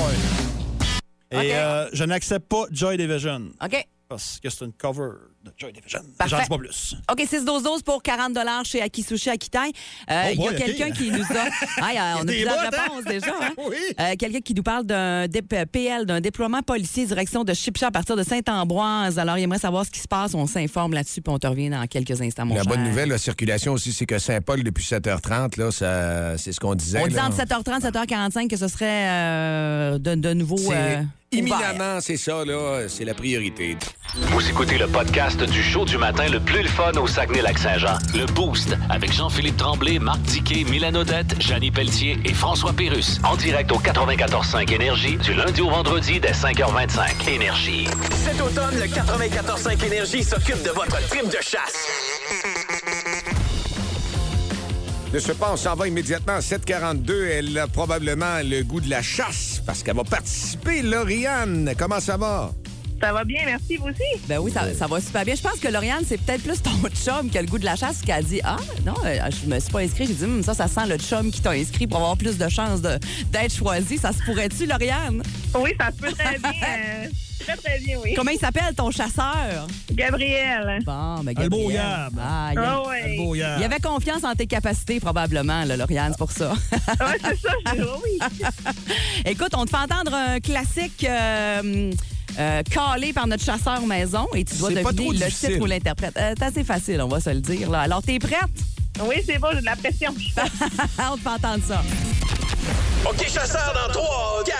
Et euh, je n'accepte pas Joy Division OK. parce que c'est une cover Joy Division. Parfait. J'en dis pas plus. OK, 6-12-12 pour 40 chez Aki Sushi Akitai. Euh, Oh Il y a quelqu'un qui nous a. A- on a Des plusieurs bottes, hein? réponses déjà. Hein? Oui. Euh, quelqu'un qui nous parle d'un dé- PL, d'un déploiement policier direction de Chipcha à partir de Saint-Ambroise. Alors, il aimerait savoir ce qui se passe. On s'informe là-dessus, puis on te revient dans quelques instants, mon La cher. bonne nouvelle, la circulation aussi, c'est que Saint-Paul, depuis 7h30, là, ça, c'est ce qu'on disait. On dit là. entre 7h30 et 7h45 que ce serait euh, de, de nouveau. Imminemment, c'est ça, là, c'est la priorité. Vous écoutez le podcast du show du matin le plus le fun au Saguenay-Lac-Saint-Jean. Le Boost avec Jean-Philippe Tremblay, Marc Diquet, Milan Odette, Janine Pelletier et François Pérus. En direct au 94.5 Énergie du lundi au vendredi dès 5h25. Énergie. Cet automne, le 94.5 Énergie s'occupe de votre trip de chasse. De ce pas, on s'en va immédiatement à 742. Elle a probablement le goût de la chasse parce qu'elle va participer. Lauriane, comment ça va? Ça va bien, merci, vous aussi? Ben oui, ça, ça va super bien. Je pense que Lauriane, c'est peut-être plus ton chum qui a le goût de la chasse qui a dit Ah, non, euh, je me suis pas inscrit. J'ai dit Hum, ça, ça sent le chum qui t'a inscrit pour avoir plus de chances de- d'être choisi. Ça se pourrait-tu, Lauriane? Oui, ça se peut très bien. euh, très, très bien, oui. Comment il s'appelle ton chasseur? Gabriel. Bon, ben Ah, le beau Gabriel. Gab. Ah, il, Ah ouais. Le beau il avait confiance en tes capacités, probablement, là, Lauriane, c'est pour ça. Oui, c'est ça, je oui. Écoute, on te fait entendre un classique euh, euh, calé par notre chasseur maison et tu dois deviner trop le difficile. titre ou l'interprète. Euh, c'est assez facile, on va se le dire. Là. Alors, t'es prête? Oui, c'est bon, j'ai de la pression. on te fait entendre ça. OK, chasseur, dans 3, 4.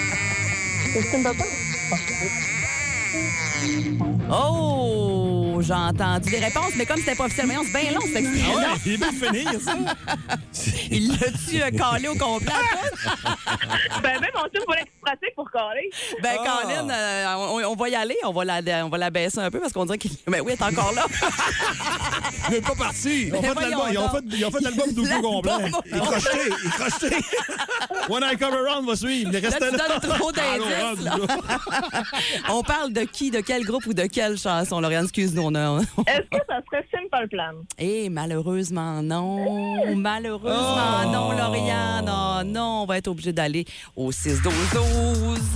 Oh, j'ai entendu des réponses, mais comme c'était pas officiellement, c'est bien long cet extrait. Ah ouais, il est bien fini, ça. Il l'a-tu euh, calé au complet? ben, même mon chum voulait que tu pratiques pour caler. Ben. Colin, euh, on, on va y aller. On va, la, on va la baisser un peu parce qu'on dirait qu'il. Ben oui, elle est encore là. Il n'est pas parti. Ils ont fait ils ont fait- ils ont fait l'album double complet. Il est crocheté, il est crocheté. One Eye Cover Round va suivre. Il est Là, tu là. donnes trop d'indices. on parle de qui, de quel groupe ou de quelle chanson, Lauriane? Excuse-nous, on a. Est-ce que ça serait Simple Plan? Eh, malheureusement, non. Malheureusement, non, Lauriane. Oh, non, on va être obligé d'aller au 6-12-12.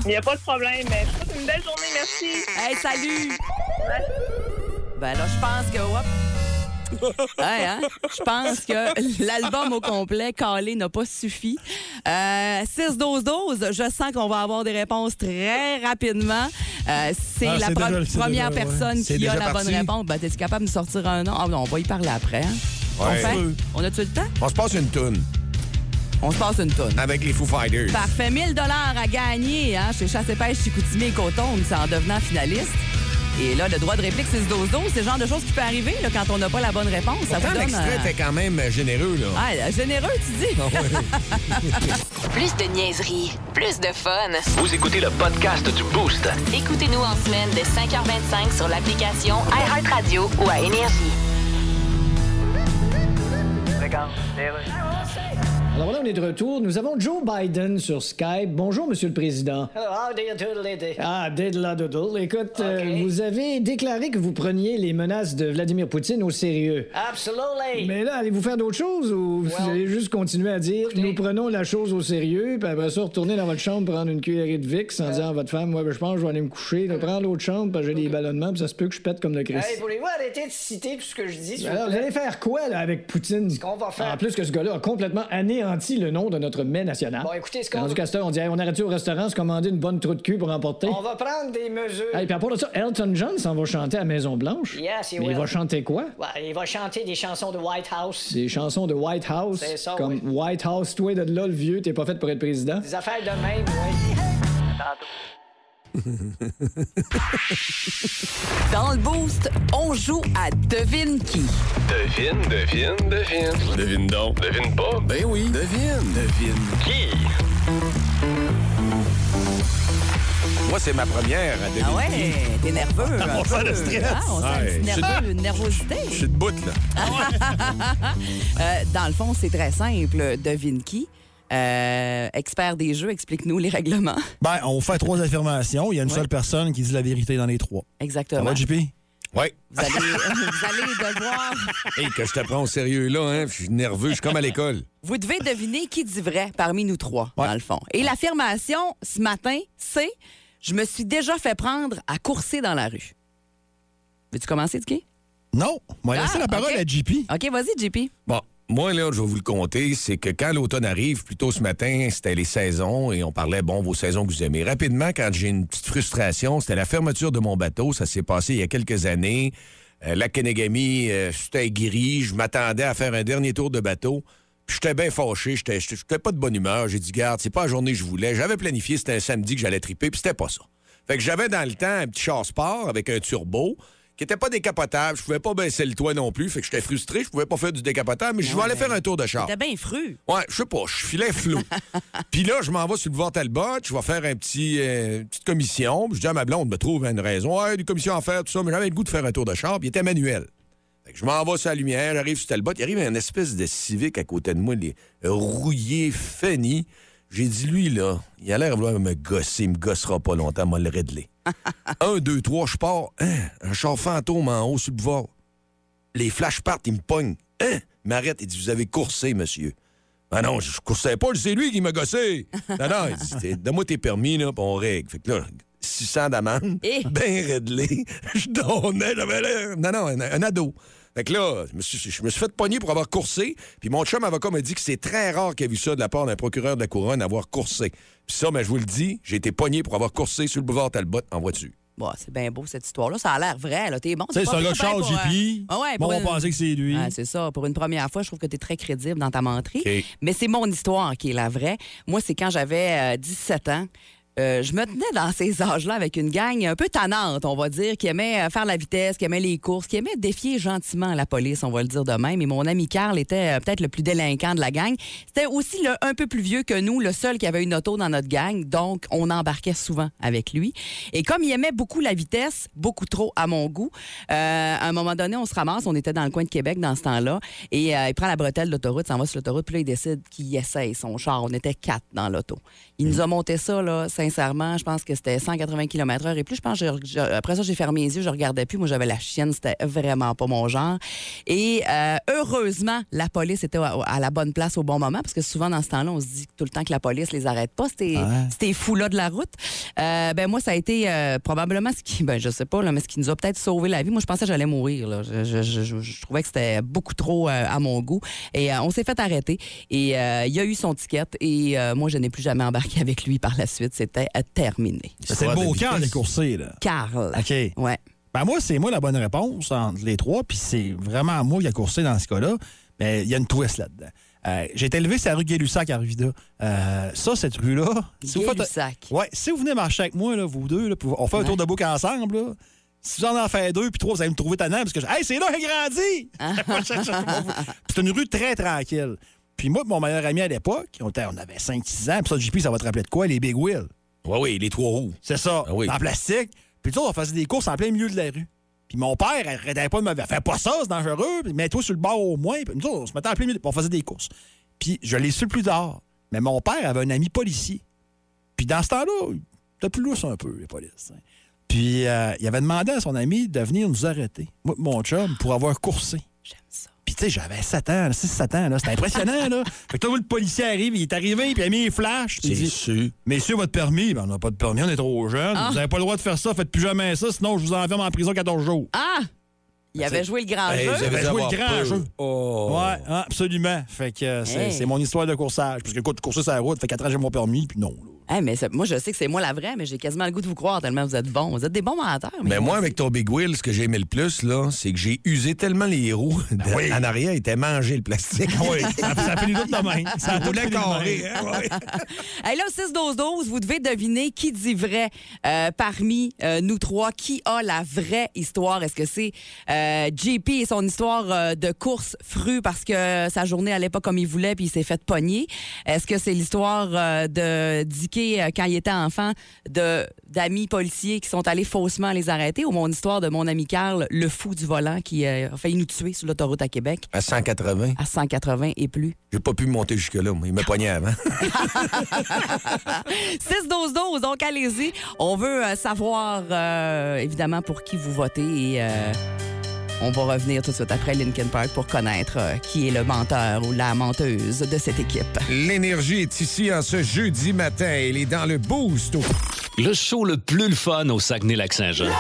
Il n'y a pas de problème, mais je vous souhaite une belle journée, merci. Hey, salut! Ben là, je pense que. hop. Ouais, hein? Je pense que l'album au complet, calé, n'a pas suffi. Euh, 6-12-12, je sens qu'on va avoir des réponses très rapidement. Euh, c'est Ah, la pro- déjà- première déjà, personne qui a la bonne réponse. Ben, t'es-tu capable de me sortir un nom? Ah, non, on va y parler après. Hein? On fait? On a-tu le temps? On se passe une toune On se passe une tonne. avec les Foo Fighters. Parfait. 1000 dollars à gagner hein, chez Chasse et Pêche Chicoutimi et Coton, c'est en devenant finaliste. Et là, le droit de réplique, c'est ce dozo. C'est le genre de choses qui peut arriver là, quand on n'a pas la bonne réponse. Ça Pourtant, vous donne... l'extrait euh, quand même généreux, là. Ah, généreux, tu dis. Plus de niaiserie, plus de fun. Vous écoutez le podcast du Boost. Écoutez-nous en semaine de 5h25 sur l'application iHeartRadio ou à Énergie. Regarde. Alors là, on est de retour. Nous avons Joe Biden sur Skype. Bonjour, Monsieur le Président. Hello, how do you do, lady? Ah, diddle doodle. Écoute, euh, vous avez déclaré que vous preniez les menaces de Vladimir Poutine au sérieux. Absolutely. Mais là, allez-vous faire d'autres choses ou vous Well, allez juste continuer à dire nous prenons la chose au sérieux, puis après ça, retourner dans votre chambre, prendre une cuillerée de Vicks en disant à votre femme, ouais, ben, je pense que je vais aller me coucher, là, prendre l'autre chambre, parce que j'ai des ballonnements, puis ça se peut que je pète comme le Christ. Hey, voulez-vous arrêter de citer tout ce que je dis, vous Alors, vous allez faire quoi là, avec Poutine? Ce qu'on va faire? En plus que ce gars-là a complètement anéanti le nom de notre mets national. Bon, écoutez, ce qu'on Rendu Castor, on dit hey, on arrête au restaurant, se commander une bonne trou de cul pour emporter? On va prendre des mesures. Hey, puis à part de ça, Elton John s'en va chanter à Maison-Blanche. Yes, he Mais il va chanter quoi? Ouais, il va chanter des chansons de White House. Des chansons de White House? C'est ça, Comme oui. White House, toi de là, le vieux, t'es pas fait pour être président? Des affaires de même, oui. Dans le boost, on joue à Devine qui. Devine, devine, devine. Devine donc. Devine pas. Ben oui, devine. Devine qui? Moi, c'est ma première à deviner. Ah ouais, t'es nerveux. un On sent le stress. hein? On sent Ouais, suis- nerveux, une nervosité. Je suis debout, là. Euh, dans le fond, c'est très simple. Devine qui? Euh, expert des jeux, explique-nous les règlements. Ben, on fait trois affirmations. Il y a une seule personne qui dit la vérité dans les trois. Exactement. Ça va, JP? Oui. Vous allez, vous allez devoir. Hey, que je te prends au sérieux là, hein? Je suis nerveux, je suis comme à l'école. Vous devez deviner qui dit vrai parmi nous trois, dans le fond. Et l'affirmation ce matin, c'est Je me suis déjà fait prendre à courser dans la rue. Veux-tu commencer, Tiki? Non. On va laisser Ah, la parole à JP. OK, vas-y, JP. Bon, moi, là, je vais vous le compter, c'est que quand l'automne arrive, plus tôt ce matin, c'était les saisons et on parlait, bon, vos saisons que vous aimez. Rapidement, quand j'ai une petite frustration, c'était la fermeture de mon bateau. Ça s'est passé il y a quelques années. Euh, la Kenegami, euh, c'était gris. Je m'attendais à faire un dernier tour de bateau. Puis j'étais bien fâché. J'étais- j'étais pas de bonne humeur. J'ai dit, garde, c'est pas la journée que je voulais. J'avais planifié, c'était un samedi que j'allais triper, puis c'était pas ça. Fait que j'avais dans le temps un petit char sport avec un turbo qui était pas décapotable. Je pouvais pas baisser le toit non plus. Fait que j'étais frustré. Je pouvais pas faire du décapotable, mais je vais aller faire un tour de char. T'es bien fru. Ouais, je sais pas, je filais flou. Puis là, je m'en vais sur le boulevard Talbot, je vais faire un petit, euh, une petite commission. Puis je dis à ma blonde, me trouve une raison. Ouais, des commissions à faire, tout ça, mais j'avais le goût de faire un tour de char, puis il était manuel. Fait que je m'en vais sur la lumière, j'arrive sur Talbot, il arrive un espèce de civique à côté de moi, les rouillé, feni. J'ai dit, lui, là, il a l'air de vouloir me gosser, il me gossera pas longtemps, moi le régler. un, deux, trois, je pars. Hein, un char fantôme en haut sur le boulevard. Les flashs partent, il me pogne. Hein? Il m'arrête, il dit Vous avez coursé, monsieur. Ah non, je coursais pas, c'est lui qui m'a gossé. Non, non, il dit Donne-moi tes permis, là, puis on règle. Fait que là, 600 d'amende, Eh. ben réglé. Je donnais, j'avais l'air. Non, non, un, un ado. Fait que là, je me suis, je me suis fait pogner pour avoir coursé. Puis mon chum avocat m'a dit que c'est très rare qu'il ait vu ça de la part d'un procureur de la couronne, avoir coursé. Puis ça, mais je vous le dis, j'ai été pogné pour avoir coursé sur le boulevard Talbot en voiture. Bon, c'est bien beau cette histoire-là. Ça a l'air vrai. là. T'es bon. Tu sais, pas c'est un gars de char, pour, euh, JP. ah ouais, Bon, on pensait que c'est lui. Ah, c'est ça. Pour une première fois, je trouve que tu es très crédible dans ta menterie. Mais c'est mon histoire qui est la vraie. Moi, c'est quand j'avais euh, 17 ans. Euh, je me tenais dans ces âges-là avec une gang un peu tannante, on va dire, qui aimait euh, faire la vitesse, qui aimait les courses, qui aimait défier gentiment la police, on va le dire de même. Et mon ami Carl était euh, peut-être le plus délinquant de la gang. C'était aussi le, un peu plus vieux que nous, le seul qui avait une auto dans notre gang. Donc, on embarquait souvent avec lui. Et comme il aimait beaucoup la vitesse, beaucoup trop à mon goût, euh, à un moment donné, on se ramasse, on était dans le coin de Québec dans ce temps-là, et euh, il prend la bretelle de l'autoroute, s'en va sur l'autoroute, puis là, il décide qu'il essaye son char. On était quatre dans l'auto. Il nous a monté ça, là, sincèrement, je pense que c'était 180 km/h et plus. Je pense que je- je- après ça, j'ai fermé les yeux, je regardais plus. Moi, j'avais la chienne, c'était vraiment pas mon genre. Et euh, heureusement, la police était à, à la bonne place au bon moment, parce que souvent, dans ce temps-là, on se dit tout le temps que la police les arrête pas, ces, ces fous-là de la route. Euh, ben moi, ça a été euh, probablement ce qui, ben je sais pas, là, mais ce qui nous a peut-être sauvé la vie. Moi, je pensais que j'allais mourir. Là. Je, trouvais que c'était beaucoup trop à mon goût. Et on s'est fait arrêter. Et il a eu son ticket. Et moi, je n'ai plus jamais embarqué avec lui par la suite. C'était terminé. C'est le beau Carl les coursé, là. Carl. OK. Ouais. Ben moi, c'est moi la bonne réponse entre les trois, puis c'est vraiment moi qui a coursé dans ce cas-là. Mais il y a une twist là-dedans. Euh, j'ai été élevé sur la rue Gay-Lussac à Arvida. Euh, ça, cette rue-là. si vous faites- Gay-Lussac. Ouais, si vous venez marcher avec moi, là, vous deux, là, on fait un tour de boucle ensemble, là, si vous en en faites deux, puis trois, vous allez me trouver tannant, parce que je- hey, c'est là a grandi! c'est une rue très tranquille. Puis moi, mon meilleur ami à l'époque, on, on avait 5-6 ans, puis ça, JP, ça va te rappeler de quoi? Les Big Wheels? Oui, oui, les trois roues. C'est ça, Ah oui. en plastique. Puis sais, on faisait des courses en plein milieu de la rue. Puis mon père arrêtait pas de me dire Fais pas ça, c'est dangereux. Puis Mets-toi sur le bord au moins. Puis nous autres, on se mettait en plein milieu. Puis on faisait des courses. Puis je l'ai su plus tard. Mais mon père avait un ami policier. Puis dans ce temps-là, c'était plus lousse un peu, les polices. hein. Puis euh, il avait demandé à son ami de venir nous arrêter, moi, mon chum, pour avoir coursé. J'aime ça. Puis, tu sais, j'avais 7 ans, 6-7 ans, là. C'était impressionnant, là. Fait que là, le policier arrive, il est arrivé, puis il a mis les flashs. il dit sûr. Messieurs, votre permis, ben, on n'a pas de permis, on est trop jeunes. Ah. Vous n'avez pas le droit de faire ça, faites plus jamais ça, sinon je vous enferme en prison 14 jours. Ah! Il avait joué le grand Hey, jeu. vous avez joué le grand peur. jeu. Oh. Ouais, hein, absolument. Fait que euh, c'est Hey. c'est mon histoire de coursage. Parce que écoute, courser sur la route, fait 4 ans que j'ai mon permis, puis non. là. Hey, mais moi, je sais que c'est moi la vraie, mais j'ai quasiment le goût de vous croire tellement vous êtes bons. Vous êtes des bons menteurs. Mais moi, avec ton Big Wheel, ce que j'ai aimé le plus, là, c'est que j'ai usé tellement les roues de- oui. en arrière, ils étaient mangés le plastique. Oui, ça, ça fait les doutes de main. Ça fait les carré, hein, ouais. Hey, là, au 6-12-12, vous devez deviner qui dit vrai euh, parmi euh, nous trois. Qui a la vraie histoire? Est-ce que c'est euh, JP et son histoire euh, de course fru parce que sa journée allait pas comme il voulait puis il s'est fait pogner? Est-ce que c'est l'histoire euh, de Euh, quand il était enfant de d'amis policiers qui sont allés faussement les arrêter ou mon histoire de mon ami Carl, le fou du volant qui euh, a failli nous tuer sur l'autoroute à Québec À 180. à 180 et plus. J'ai pas pu monter jusque-là. Il m'a poigné avant. 6-12-12, donc allez-y. On veut euh, savoir, évidemment, pour qui vous votez et on va revenir tout de suite après Linkin Park pour connaître euh, qui est le menteur ou la menteuse de cette équipe. L'énergie est ici en ce jeudi matin. Elle est dans le boost. Le show le plus le fun au Saguenay-Lac-Saint-Jean.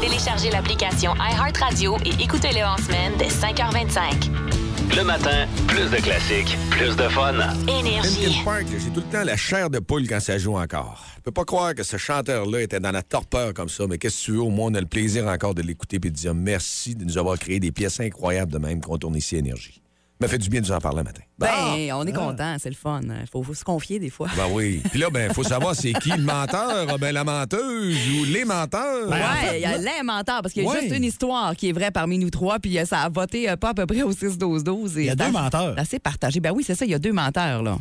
Téléchargez l'application iHeartRadio et écoutez-le en semaine dès 5h25. Le matin, plus de classiques, plus de fun. Énergie. Linkin Park, j'ai tout le temps la chair de poule quand ça joue encore. Je peux pas croire que ce chanteur-là était dans la torpeur comme ça, mais qu'est-ce que tu veux? Au moins, on a le plaisir encore de l'écouter et de dire merci de nous avoir créé des pièces incroyables de même qu'on tourne ici Énergie. Ça m'a fait du bien de nous en parler le matin. Ben, on est content, c'est le fun. Il faut, faut se confier des fois. Ben oui. Puis là, ben, faut savoir c'est qui le menteur, Ah ben la menteuse ou les menteurs. Ouais, il y a les menteurs, parce qu'il y a Ouais. juste une histoire qui est vraie parmi nous trois, puis euh, ça a voté euh, pas à peu près au 6-12-12. Il y a deux menteurs. C'est partagé. Ben oui, c'est ça, il y a deux menteurs, là.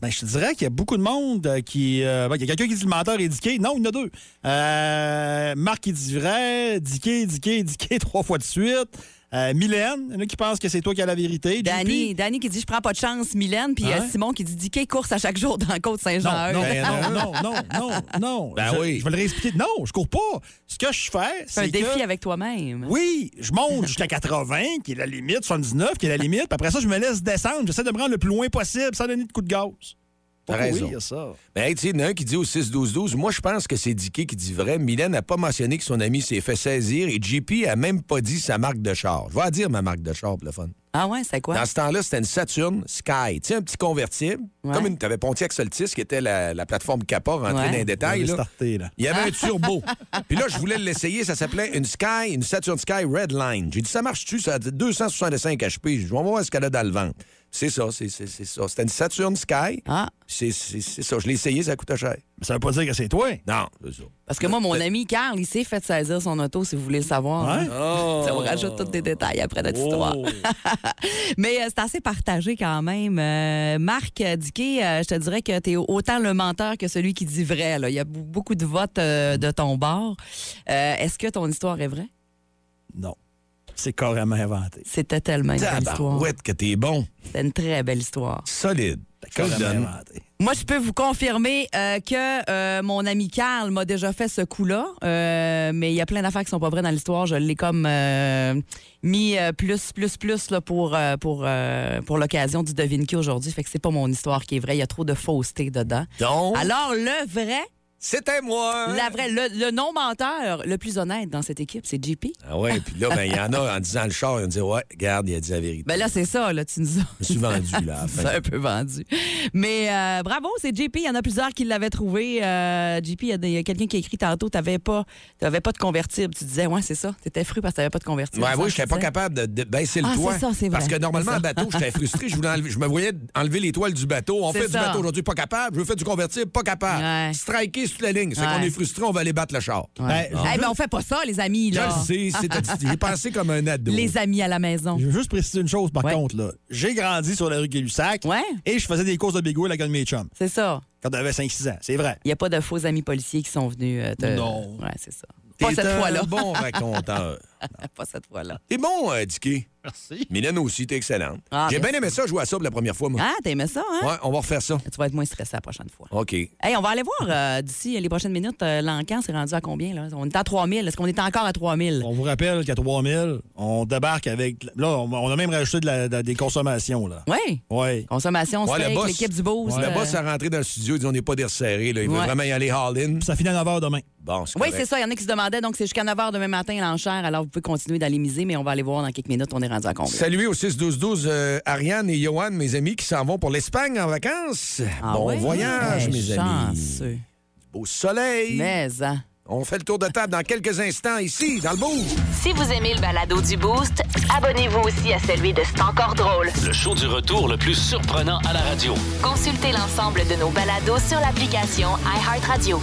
Ben, je te dirais qu'il y a beaucoup de monde euh, qui. euh, ben, il y a quelqu'un qui dit le menteur Dicky. Non, il y en a deux. Euh, Marc qui dit vrai, Dicky, Dicky, Dicky trois fois de suite. Euh, Mylène, il y en a qui pensent que c'est toi qui as la vérité. Danny, Danny qui dit je prends pas de chance, Mylène, puis euh, Hein? Simon qui dit Dicky course à chaque jour dans la côte Non, Saint-Jean. non, Ben non, non, non, non, non. Ben je, oui. Je vais le réexpliquer. Non, je cours pas. Ce que je fais, C'est un défi que... avec toi-même. Oui, je monte jusqu'à 80, qui est la limite, 79, qui est la limite. Puis après ça, je me laisse descendre. J'essaie de me rendre le plus loin possible sans donner de coup de gaz. Raison. ça. Ben, hey, tu sais, il y en a un qui dit au 6-12-12. Moi, je pense que c'est Dicky qui dit vrai. Mylène n'a pas mentionné que son ami s'est fait saisir et JP a même pas dit sa marque de char. Je vais en dire ma marque de char, pour le fun. Ah ouais, c'est quoi? Dans ce temps-là, c'était une Saturn Sky. Tu sais, un petit convertible. Ouais. Comme une. T'avais Pontiac Soltis, qui était la, la plateforme Kappa, rentrée Ouais. dans les détails. Là. Il y avait un turbo. Puis là, je voulais l'essayer. Ça s'appelait une Sky, une Saturn Sky Redline. J'ai dit, ça marche-tu? Ça a dit 265 HP. Je vais voir ce qu'elle a dans le ventre. C'est ça, c'est c'est- c'est ça. C'était une Saturn Sky. Ah. C'est c'est- c'est ça. Je l'ai essayé, ça coûtait cher. Mais ça veut pas dire que c'est toi. Non, c'est ça. Parce que moi, mon ami Carl, il s'est fait saisir son auto, si vous voulez le savoir. Ouais? hein. Oh. Ça vous rajoute tous des détails après notre histoire. Mais euh, c'est assez partagé quand même. Euh, Marc Diquet, euh, je te dirais que tu es autant le menteur que celui qui dit vrai. là. Il y a beaucoup de votes euh, de ton bord. Euh, Est-ce que ton histoire est vraie? Non. C'est carrément inventé. C'était tellement une belle histoire. Que t'es bon. C'était une très belle histoire. Solide. Moi, je peux vous confirmer euh, que euh, mon ami Carl m'a déjà fait ce coup-là, euh, mais il y a plein d'affaires qui sont pas vraies dans l'histoire. Je l'ai comme euh, mis euh, plus, plus, plus là, pour, euh, pour, euh, pour l'occasion du Devine qui aujourd'hui. Fait que c'est pas mon histoire qui est vraie. Il y a trop de fausseté dedans. Donc, Alors, le vrai, c'était moi. la vraie, le, le non-menteur le plus honnête dans cette équipe, c'est JP. Ah ouais, puis là, ben, il y en a en disant le char, ils ont dit Ouais, regarde, il a dit la vérité. Ben là, c'est ça, là, tu nous as. Je me suis vendu, là. C'est un peu vendu. Mais euh, bravo, c'est JP. Il y en a plusieurs qui l'avaient trouvé. Euh, JP, il y a, quelqu'un qui a écrit tantôt tu n'avais pas, t'avais pas de convertible. Tu disais, ouais, c'est ça. Tu étais fru parce que tu n'avais pas de convertible. Ouais, oui, n'étais pas capable de, de baisser le Ah, toit. c'est ça, c'est vrai. Parce que normalement, en bateau, j'étais frustré. Je, voulais enlever- je me voyais enlever les toiles du bateau. On fait du bateau aujourd'hui, pas capable. Je veux faire du convertible, pas capable. Ouais. Striker sur la ligne. C'est Ouais. qu'on est frustré, on va aller battre le char. Ouais. Ben, Eh, mais on fait pas ça, les amis. Je Là. le sais, c'est- j'ai pensé comme un ado. Les amis à la maison. Je veux juste préciser une chose, par Ouais. contre. là. J'ai grandi sur la rue Gay-Lussac Ouais, et je faisais des courses de Bigouille avec un de mes chums c'est ça. quand j'avais 5-6 ans. C'est vrai. Il n'y a pas de faux amis policiers qui sont venus euh, te... Non. Ouais, c'est ça. Pas cette fois-là. bon raconteur. pas cette fois-là. T'es bon, euh, Dicky. Merci. Mylène aussi, t'es excellente. Ah, J'ai bien aimé ça, jouer à ça pour la première fois, moi. Ah, t'aimais ça, hein? Ouais, on va refaire ça. Tu vas être moins stressé la prochaine fois. OK. Hey, on va aller voir euh, d'ici les prochaines minutes. euh, L'encan s'est rendu à combien? Là? On est à 3000. Est-ce qu'on est encore à 3000? On vous rappelle qu'à 3000, on débarque avec. Là, on, on a même rajouté de la- de- des consommations. là. Oui. Oui. Consommation, Ouais, le boss, l'équipe du Boost. Le euh, boss a rentré dans le studio, il dit on n'est pas des resserrés, là. Il veut Ouais. vraiment y aller all-in. Ça finit à 9 h demain. Bon, c'est Oui, c'est ça. Il y en a qui se demandaient. Donc, c'est jusqu'à 9 h demain matin l'enchère. Alors, vous pouvez continuer d'aller miser, mais on va aller voir dans quelques minutes. On est rendu à combien? Saluer au 6-12-12 euh, Ariane et Johan, mes amis, qui s'en vont pour l'Espagne en vacances. Ah bon voyage, mes amis. chanceux. Beau soleil. Mais, hein? On fait le tour de table dans quelques instants ici, dans le bout. Si vous aimez le balado du Boost, abonnez-vous aussi à celui de C'est encore drôle. Le show du retour le plus surprenant à la radio. Consultez l'ensemble de nos balados sur l'application iHeartRadio.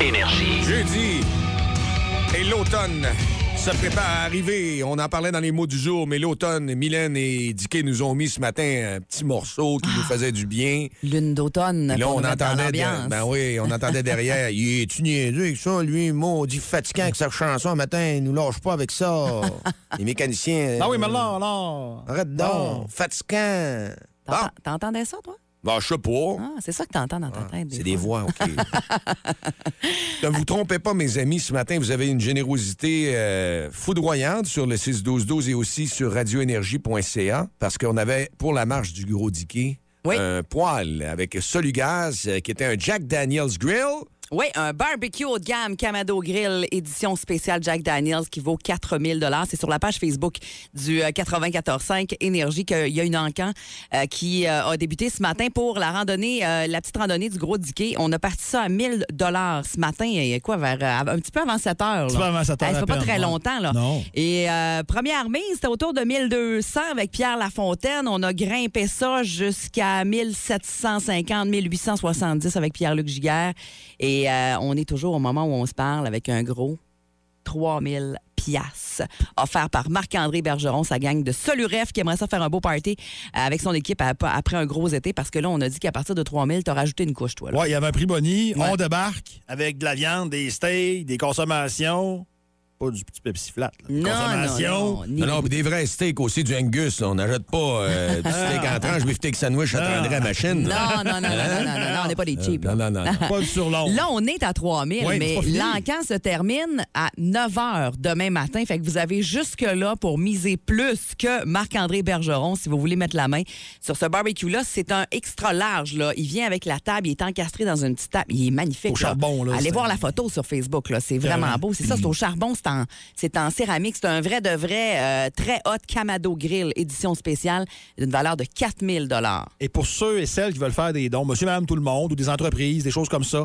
Énergie. Jeudi et l'automne se prépare à arriver. On en parlait dans les mots du jour, mais l'automne, Mylène et Dicky nous ont mis ce matin un petit morceau qui nous faisait du bien. Lune d'automne. Là, on entendait, de- ben oui, on entendait derrière. Il est-tu niaiseux avec ça, lui? Maudit fatigant avec sa chanson un matin. Il nous lâche pas avec ça. Les mécaniciens. Ah oui, mais là, là. Arrête donc. Fatigant. T'entends- T'entendais ça, toi? Ben, je sais pas. Ah, c'est ça que t'entends dans ta tête. C'est des voix, OK. ne vous trompez pas, mes amis. Ce matin, vous avez une générosité euh, foudroyante sur le 6-12-12 et aussi sur radioénergie.ca parce qu'on avait, pour la marche du Gros Diquet, un poêle avec Solugaz euh, qui était un Jack Daniels Grill. Oui, un barbecue haut de gamme Camado Grill édition spéciale Jack Daniels qui vaut 4000 dollars. C'est sur la page Facebook du euh, 94.5 Énergie qu'il y a une encan euh, qui euh, a débuté ce matin pour la randonnée, euh, la petite randonnée du Gros Diquet. On a parti ça à 1000 dollars ce matin, et quoi, vers euh, un petit peu avant 7 heures. Un petit peu avant 7 heures, Ça fait pas très longtemps. Là. Non. Et euh, première mise, c'était autour de 1200 avec Pierre Lafontaine. On a grimpé ça jusqu'à 1750, 1870 avec Pierre-Luc Giguère. Et euh, on est toujours au moment où on se parle avec un gros 3000 piastres offert par Marc-André Bergeron, sa gang de Soluref qui aimerait ça faire un beau party avec son équipe ap- après un gros été parce que là, on a dit qu'à partir de 3000, t'as rajouté une couche, toi. là. Ouais, il y avait un prix boni. On débarque avec de la viande, des steaks, des consommations. Pas du petit Pepsi flat. là. Des Non. Non, non, puis des vrais steaks aussi, du Angus. là. On n'achète pas euh, du steak en tranche, beef steak sandwich à à machine. Non, non, non, non, non, non, non, non, on n'est pas des cheap. Non, non, non. non. Pas du surlong. Là, on est à 3000, Oui, mais l'encan se termine à 9 h demain matin. Fait que vous avez jusque-là pour miser plus que Marc-André Bergeron si vous voulez mettre la main sur ce barbecue-là. C'est un extra large. Là. Il vient avec la table, il est encastré dans une petite table. Il est magnifique. Au là. charbon, là, Allez voir la photo sur Facebook. là. C'est Vraiment. beau. C'est ça, c'est au charbon, c'est en, céramique. C'est un vrai de vrai, euh, très hot Camado Grill, édition spéciale, d'une valeur de 4000 Et pour ceux et celles qui veulent faire des dons, monsieur, madame, tout le monde, ou des entreprises, des choses comme ça,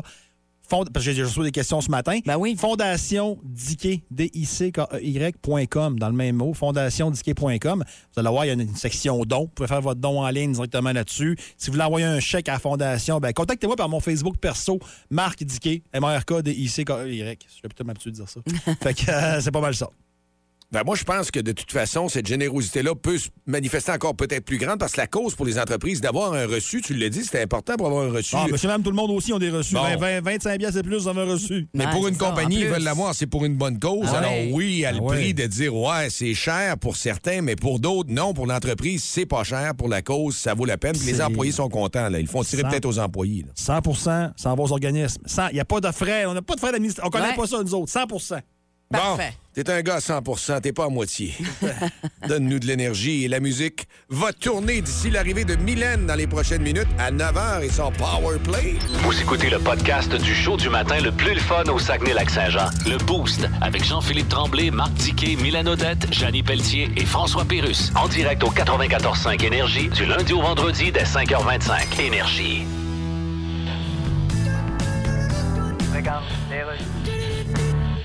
fond- parce que j'ai reçu des questions ce matin. Ben oui. Fondation Dickey, D-I-C-K-E-Y.com, dans le même mot, fondationdickey.com. Vous allez voir, il y a une, section dons. Vous pouvez faire votre don en ligne directement là-dessus. Si vous voulez envoyer un chèque à la fondation, ben, contactez-moi par mon Facebook perso, Marc Dickey, M-A-R-K, D-I-C-K-E-Y. J'ai plutôt l'habitude de dire ça. fait que euh, c'est pas mal ça. Ben, moi, je pense que de toute façon, cette générosité-là peut se manifester encore peut-être plus grande parce que la cause pour les entreprises d'avoir un reçu, tu l'as dit, c'était important pour avoir un reçu. Ah, monsieur, madame, tout le monde aussi ont des reçus. Bon. 20, 20, 25 piastres et plus, on a reçu. Mais Ouais, pour une ça, compagnie, ils veulent l'avoir, c'est pour une bonne cause. Ah Alors ouais. oui, à le Ah ouais. prix de dire ouais, c'est cher pour certains, mais pour d'autres, non. Pour l'entreprise, c'est pas cher. Pour la cause, ça vaut la peine. Puis les employés sont contents. Là. Ils font tirer peut-être aux employés. là. 100 ça va aux organismes. Sans- Il n'y a pas de frais. On n'a pas de frais d'administration. On connaît Ouais. pas ça, nous autres. 100 Parfait. Bon, t'es un gars à 100% t'es pas à moitié. Donne-nous de l'énergie et la musique va tourner d'ici l'arrivée de Mylène dans les prochaines minutes à 9h et son Power Play. Vous écoutez le podcast du show du matin le plus le fun au Saguenay-Lac-Saint-Jean. Le Boost avec Jean-Philippe Tremblay, Marc Diquet, Milan Odette, Janine Pelletier et François Pérus. En direct au 94.5 Énergie du lundi au vendredi dès 5h25. Énergie. Regarde, les rues.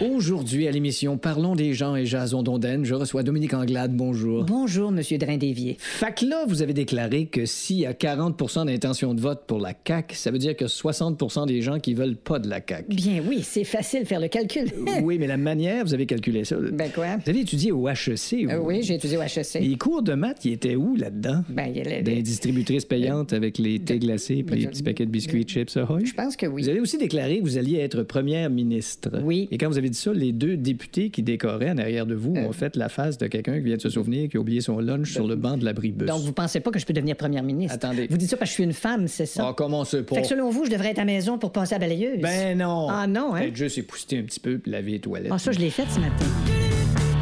Aujourd'hui, à l'émission Parlons des gens et Jason Donden, je reçois Dominique Anglade. Bonjour. Bonjour, Monsieur Drain-Dévier. Que là, vous avez déclaré que s'il y a 40% d'intention de vote pour la CAQ, ça veut dire que 60% des gens qui veulent pas de la CAQ. Bien oui, c'est facile de faire le calcul. oui, mais la manière, vous avez calculé ça. Ben quoi? Vous avez étudié au HEC. Euh, ou- oui, j'ai étudié au HEC. Les cours de maths, ils étaient où là-dedans? Ben, il y a les- Des distributrices payantes avec les thés glacés puis les petits paquets de biscuits chips Ahoy? Je pense que oui. Vous avez aussi déclaré que vous alliez être première ministre. Oui. Et quand vous avez dit ça, les deux députés qui décoraient en arrière de vous Euh. ont fait la face de quelqu'un qui vient de se souvenir qui a oublié son lunch sur le banc de l'abribus. Donc, vous pensez pas que je peux devenir première ministre? Attendez. Vous dites ça parce que je suis une femme, c'est ça? Ah, comment c'est pas? Fait que selon vous, je devrais être à la maison pour passer à la balayeuse? Ben non. Ah non, hein? Peut-être juste épousseter un petit peu puis laver les toilettes. Ah, ça, je l'ai fait ce matin.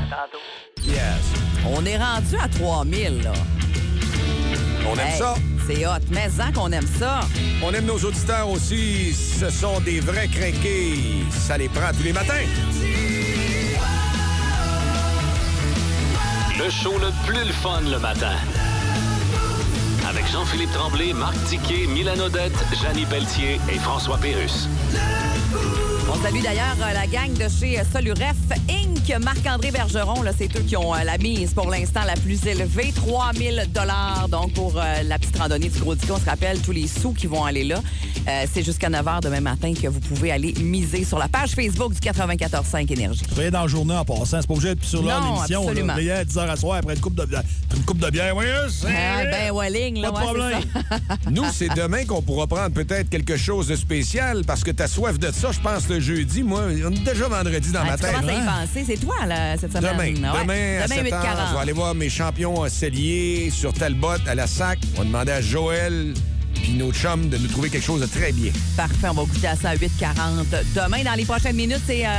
Tantôt. Yes. On est rendu à 3000, là. On aime Hey, ça. C'est hot. Mais en qu'on aime ça. On aime nos auditeurs aussi. Ce sont des vrais crinqués. Ça les prend tous les matins. Le show le plus le fun le matin. Avec Jean-Philippe Tremblay, Marc Tiquet, Milan Odette, Janine Pelletier et François Pérus. On salue d'ailleurs euh, la gang de chez euh, Soluref Inc. Marc-André Bergeron, là, c'est eux qui ont euh, la mise pour l'instant la plus élevée, 3000 dollars. Donc, pour euh, la petite randonnée du Gros Dico, on se rappelle tous les sous qui vont aller là. Euh, c'est jusqu'à 9 h demain matin que vous pouvez aller miser sur la page Facebook du 94.5 Énergie. Travailler dans la journée en passant, c'est pas obligé d'être sur Non, l'émission. là. absolument. Veiller à 10 h à soir après une coupe de bière. Une coupe de bière, oui, c'est Ah, ben, Walling, là, Pas de ouais, problème. Nous, c'est demain qu'on pourra prendre peut-être quelque chose de spécial parce que t'as soif de ça, je pense, le jeudi. Moi, on est déjà vendredi dans Ah, ma tu tête. commences à y penser. C'est toi, là, cette semaine. Demain, Ouais. demain à 7 8 heures, 40. je vais aller voir mes champions euh, celliers sur Talbot à la SAC. On va demander à Joël puis nos chums de nous trouver quelque chose de très bien. Parfait, on va goûter à ça à 8h40. Demain, dans les prochaines minutes, c'est euh,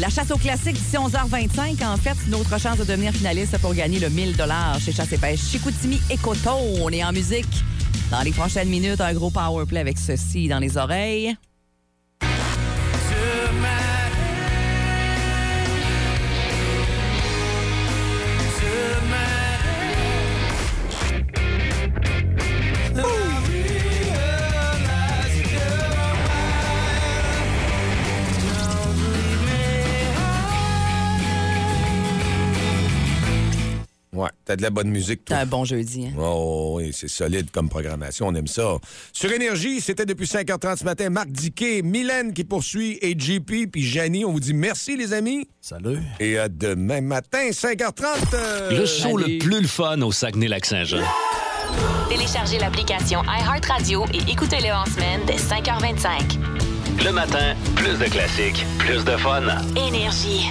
la chasse au classique d'ici 11h25. En fait, notre chance de devenir finaliste pour gagner le 1000 chez Chasse et Pêche Chicoutimi et Coton. On est en musique. Dans les prochaines minutes, un gros power play avec ceci dans les oreilles. T'as de la bonne musique, toi. Un bon jeudi. hein. Oh oui, c'est solide comme programmation, on aime ça. Sur Énergie, c'était depuis 5h30 ce matin, Marc Diquet, Mylène qui poursuit, et JP, puis Janie, on vous dit merci les amis. Salut. Et à demain matin, 5h30. euh, Le show le plus le fun au Saguenay-Lac-Saint-Jean. Téléchargez l'application iHeartRadio et écoutez-le en semaine dès 5h25. Le matin, plus de classiques, plus de fun. Énergie.